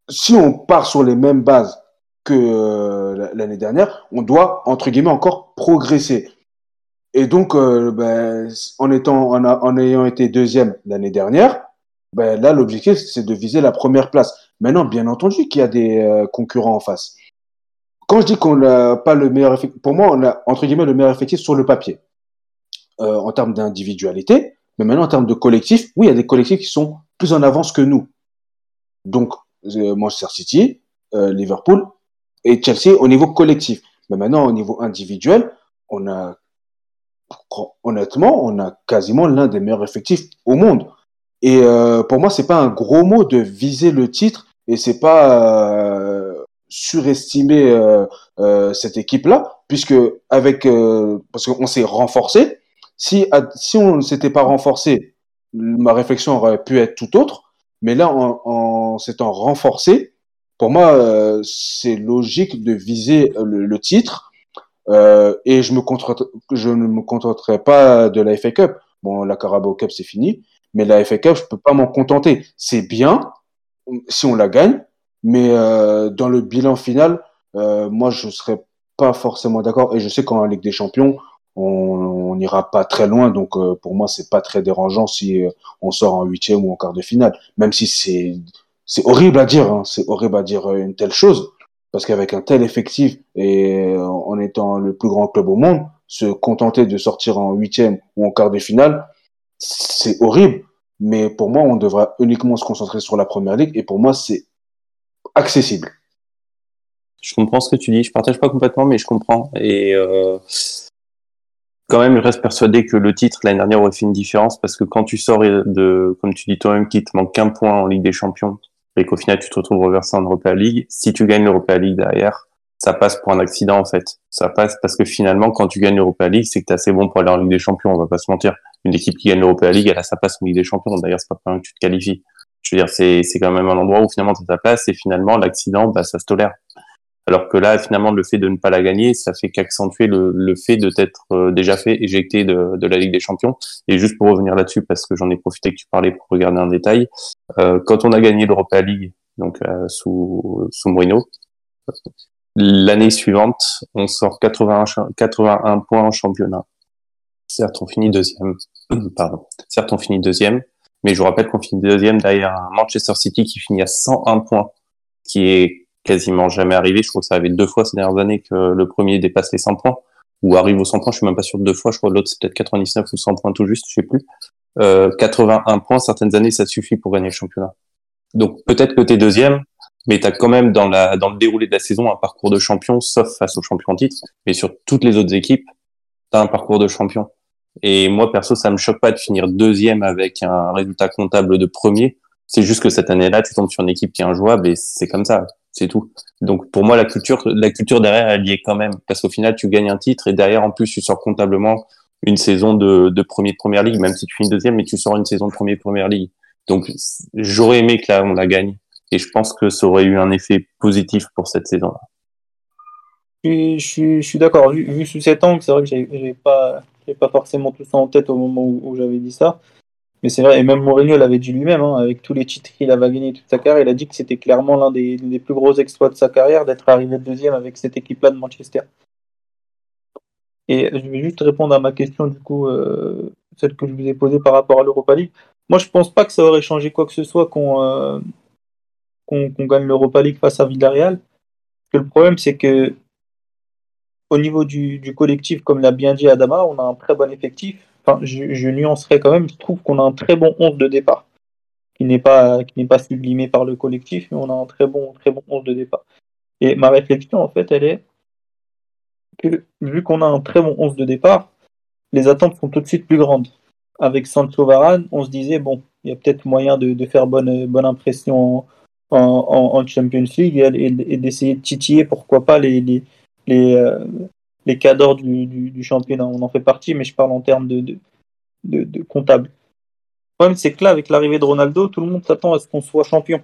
si on part sur les mêmes bases que euh, l'année dernière, on doit entre guillemets encore progresser. Et donc, euh, ben, en étant, en, en ayant été deuxième l'année dernière, ben là, l'objectif, c'est de viser la première place. Maintenant, bien entendu qu'il y a des euh, concurrents en face. Quand je dis qu'on n'a pas le meilleur effectif, pour moi, on a, entre guillemets, le meilleur effectif sur le papier, euh, en termes d'individualité. Mais maintenant, en termes de collectif, oui, il y a des collectifs qui sont plus en avance que nous. Donc, euh, Manchester City, Liverpool et Chelsea au niveau collectif. Mais maintenant, au niveau individuel, on a, honnêtement, on a quasiment l'un des meilleurs effectifs au monde. Et euh, pour moi, c'est pas un gros mot de viser le titre et c'est pas euh, surestimer euh, euh, cette équipe-là, puisque avec parce qu'on s'est renforcé. Si si on ne s'était pas renforcé, ma réflexion aurait pu être tout autre. Mais là, en, en s'étant renforcé, pour moi, c'est logique de viser le, le titre. et je me je ne me contenterai pas de la FA Cup. Bon, la Carabao Cup, c'est fini. Mais la FA Cup, je peux pas m'en contenter. C'est bien si on la gagne, mais euh, dans le bilan final, euh, moi, je serais pas forcément d'accord. Et je sais qu'en Ligue des Champions, on n'ira pas très loin. Donc, euh, pour moi, c'est pas très dérangeant si euh, on sort en huitième ou en quart de finale. Même si c'est c'est horrible à dire, hein. c'est horrible à dire une telle chose, parce qu'avec un tel effectif et en étant le plus grand club au monde, se contenter de sortir en huitième ou en quart de finale, c'est horrible, mais pour moi, on devrait uniquement se concentrer sur la première ligue et pour moi, c'est accessible. Je comprends ce que tu dis. Je partage pas complètement, mais je comprends. Et euh, quand même, je reste persuadé que le titre l'année dernière aurait fait une différence parce que quand tu sors de, comme tu dis toi-même, qu'il te manque qu'un point en Ligue des Champions et qu'au final tu te retrouves reversé en Europa League, si tu gagnes l'Europa League derrière, ça passe pour un accident en fait. Ça passe parce que finalement, quand tu gagnes l'Europa League, c'est que tu es assez bon pour aller en Ligue des Champions. On va pas se mentir. Une équipe qui gagne l'Europa League, elle a sa place en Ligue des Champions. D'ailleurs, c'est pas pour que tu te qualifies. Je veux dire, c'est quand même un endroit où finalement tu as ta place et finalement l'accident, bah ça se tolère. Alors que là, finalement, le fait de ne pas la gagner, ça fait qu'accentuer le, le fait de t'être euh, déjà fait éjecter de, de la Ligue des Champions. Et juste pour revenir là-dessus, parce que j'en ai profité que tu parlais pour regarder un détail, euh, quand on a gagné l'Europa League, donc euh, sous sous Mourinho, L'année suivante, on sort 81, 81 points en championnat. Certes, on finit deuxième. Pardon. Certes, on finit deuxième, mais je vous rappelle qu'on finit deuxième derrière Manchester City qui finit à 101 points, qui est quasiment jamais arrivé. Je crois que ça arrivé deux fois ces dernières années que le premier dépasse les 100 points, ou arrive aux 100 points. Je suis même pas sûr de deux fois. Je crois que l'autre c'est peut-être 99 ou 100 points tout juste, je sais plus. Euh, 81 points, certaines années, ça suffit pour gagner le championnat. Donc peut-être que t'es deuxième, mais tu as quand même dans, la, dans le déroulé de la saison un parcours de champion, sauf face au champion titre. Mais sur toutes les autres équipes, tu as un parcours de champion. Et moi, perso, ça me choque pas de finir deuxième avec un résultat comptable de premier. C'est juste que cette année-là, tu tombes sur une équipe qui est injouable et c'est comme ça, c'est tout. Donc pour moi, la culture, la culture derrière, elle y est quand même. Parce qu'au final, tu gagnes un titre et derrière, en plus, tu sors comptablement une saison de, de premier de première ligue, même si tu finis deuxième, mais tu sors une saison de premier de première ligue. Donc j'aurais aimé que là, on la gagne. Et je pense que ça aurait eu un effet positif pour cette saison-là. Je, je, je suis d'accord. Vu, vu, sous cet angle, c'est vrai que j'avais pas, pas forcément tout ça en tête au moment où, j'avais dit ça. Mais c'est vrai, et même Mourinho l'avait dit lui-même, hein, avec tous les titres qu'il avait gagnés toute sa carrière, il a dit que c'était clairement l'un des, des, plus gros exploits de sa carrière d'être arrivé deuxième avec cette équipe-là de Manchester. Et je vais juste répondre à ma question, du coup, euh, celle que je vous ai posée par rapport à l'Europa League. Moi, je pense pas que ça aurait changé quoi que ce soit qu'on euh, gagne l'Europa League face à Villarreal. Que le problème, c'est que au niveau du, collectif, comme l'a bien dit Adama, on a un très bon effectif. Enfin, je, je nuancerai quand même, je trouve qu'on a un très bon 11 de départ, qui n'est pas, qui n'est pas sublimé par le collectif, mais on a un très bon, très bon 11 de départ. Et ma réflexion, en fait, elle est que vu qu'on a un très bon 11 de départ, les attentes sont tout de suite plus grandes. Avec Sancho Varane, on se disait, bon, il y a peut-être moyen de, faire bonne, bonne impression en, Champions League et, d'essayer de titiller, pourquoi pas, les, les, euh, les cadors du, championnat. On en fait partie, mais je parle en termes de, de, comptable. Le problème, c'est que là, avec l'arrivée de Ronaldo, tout le monde s'attend à ce qu'on soit champion.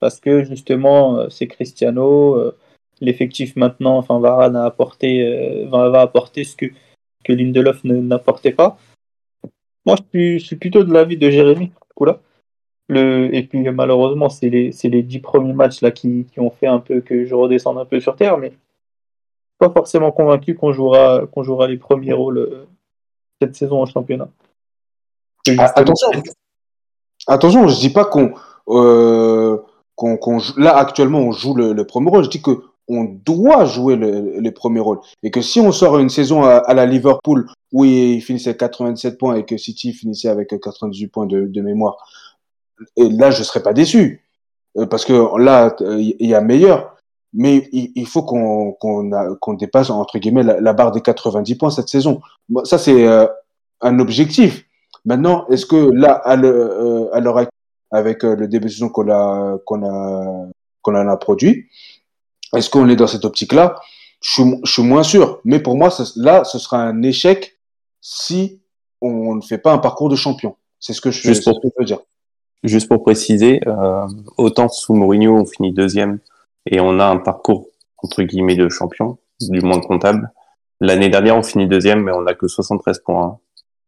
Parce que justement, euh, c'est Cristiano, euh, l'effectif maintenant, enfin Varane a apporté, va, apporter ce que, que Lindelof n'apportait pas. Moi, je suis, plutôt de l'avis de Jérémy. Et puis malheureusement, c'est les, les dix premiers matchs là qui, qui, ont fait un peu que je redescende un peu sur terre, mais pas forcément convaincu qu'on jouera, qu'on jouera les premiers rôles euh, cette saison en championnat. Ah, attention, attention, je dis pas qu'on, euh, là actuellement on joue le, premier rôle. Je dis que on doit jouer le, les premiers rôles et que si on sort une saison à la Liverpool où il finissait 87 points et que City finissait avec 98 points de, mémoire, et là, je serais pas déçu. Euh, parce que là, il y a meilleur. Mais il, faut qu'on dépasse, entre guillemets, la, barre des 90 points cette saison. ça, c'est euh, un objectif. Maintenant, est-ce que là, à euh, l'heure actuelle, avec le début de saison qu'on a, qu'on a, qu'on a produit, est-ce qu'on est dans cette optique-là? Je, je, suis moins sûr. Mais pour moi, là, ce sera un échec si on ne fait pas un parcours de champion. C'est ce que je, juste pour, veux dire. Juste pour préciser, euh, autant sous Mourinho, on finit deuxième et on a un parcours entre guillemets de champion, du moins comptable. L'année dernière, on finit deuxième, mais on n'a que 73 points.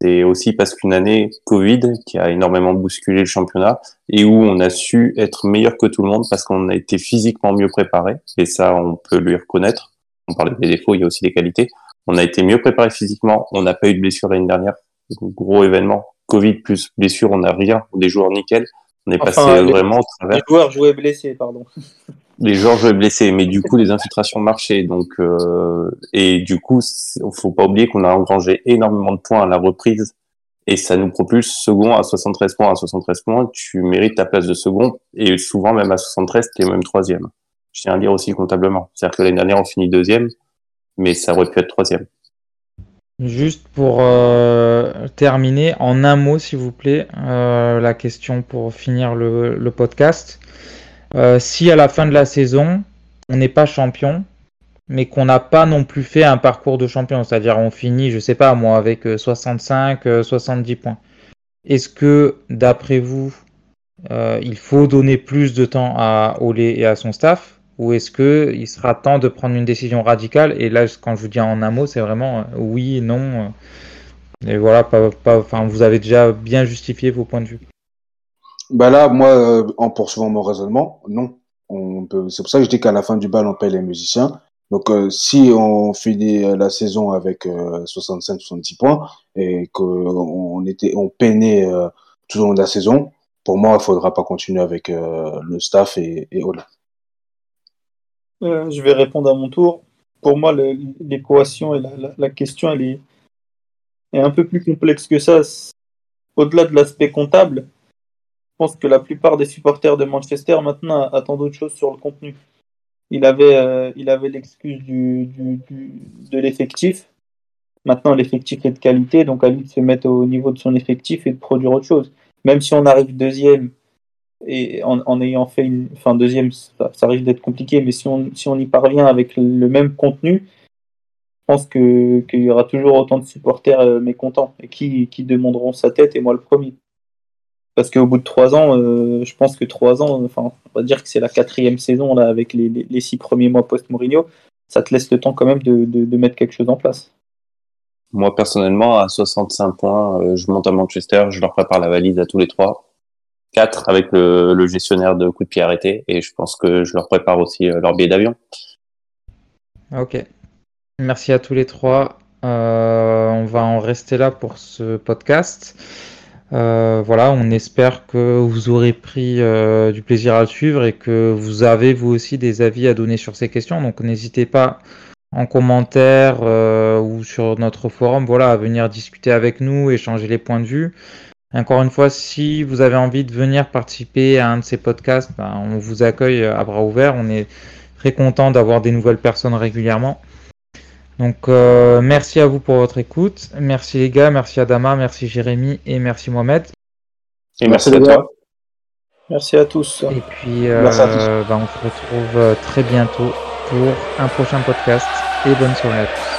C'est aussi parce qu'une année Covid qui a énormément bousculé le championnat et où on a su être meilleur que tout le monde parce qu'on a été physiquement mieux préparé et ça, on peut lui reconnaître. On parlait des défauts, il y a aussi des qualités. On a été mieux préparé physiquement. On n'a pas eu de blessure l'année dernière. Gros événement. Covid plus blessure, on n'a rien. Des joueurs nickel. On est passé vraiment au travers. Les joueurs jouaient blessés, pardon. Les joueurs jouaient blessés, mais du coup les infiltrations marchaient. Donc euh, et du coup, faut pas oublier qu'on a engrangé énormément de points à la reprise et ça nous propulse second à 73 points. À 73 points, tu mérites ta place de second et souvent même à 73, tu es même troisième. Je tiens à dire aussi comptablement. C'est-à-dire que l'année dernière, on finit deuxième mais ça aurait pu être troisième. Juste pour euh, terminer, en un mot, s'il vous plaît, euh, la question pour finir le, podcast. Euh, si à la fin de la saison, on n'est pas champion, mais qu'on n'a pas non plus fait un parcours de champion, c'est-à-dire on finit, je sais pas moi, avec 65, 70 points. Est-ce que, d'après vous, il faut donner plus de temps à Olé et à son staff ou est-ce que il sera temps de prendre une décision radicale? Et là, quand je vous dis en un mot, c'est vraiment euh, oui, non. Euh, et voilà, pas, enfin, vous avez déjà bien justifié vos points de vue. Bah là, moi, euh, en poursuivant mon raisonnement, non. C'est pour ça que je dis qu'à la fin du bal, on paye les musiciens. Donc, si on finit la saison avec 65-70 points et qu'on était, on peinait tout au long de la saison, pour moi, il faudra pas continuer avec le staff et, et euh, je vais répondre à mon tour. Pour moi, l'équation et la, question, elle est, un peu plus complexe que ça. Au-delà de l'aspect comptable, pense que la plupart des supporters de Manchester maintenant attendent d'autres choses sur le contenu. Il avait, euh, il avait l'excuse du, de l'effectif. Maintenant, l'effectif est de qualité, donc à lui de se mettre au niveau de son effectif et de produire autre chose. Même si on arrive deuxième et en, ayant fait une fin deuxième, ça, risque d'être compliqué, mais si on, si on y parvient avec le même contenu, je pense qu'il y aura toujours autant de supporters euh, mécontents et qui, qui, demanderont sa tête, et moi le premier. Parce qu'au bout de trois ans, euh, je pense que trois ans, enfin, on va dire que c'est la quatrième saison là, avec les, les, six premiers mois post-Mourinho, ça te laisse le temps quand même de, de, mettre quelque chose en place. Moi personnellement, à 65 points, euh, je monte à Manchester, je leur prépare la valise à tous les trois 4 avec le, gestionnaire de coup de pied arrêté et je pense que je leur prépare aussi euh, leur billet d'avion. Ok. Merci à tous les trois. Euh, on va en rester là pour ce podcast. Euh, voilà, on espère que vous aurez pris du plaisir à le suivre et que vous avez vous aussi des avis à donner sur ces questions. Donc n'hésitez pas en commentaire ou sur notre forum, voilà, à venir discuter avec nous, échanger les points de vue. Encore une fois, si vous avez envie de venir participer à un de ces podcasts, ben, on vous accueille à bras ouverts. On est très content d'avoir des nouvelles personnes régulièrement. Donc euh, merci à vous pour votre écoute. Merci les gars, merci Adama, merci Jérémy et merci Mohamed. Et merci, à toi. Merci à tous. Et puis, bah, on se retrouve très bientôt pour un prochain podcast. Et bonne soirée à tous.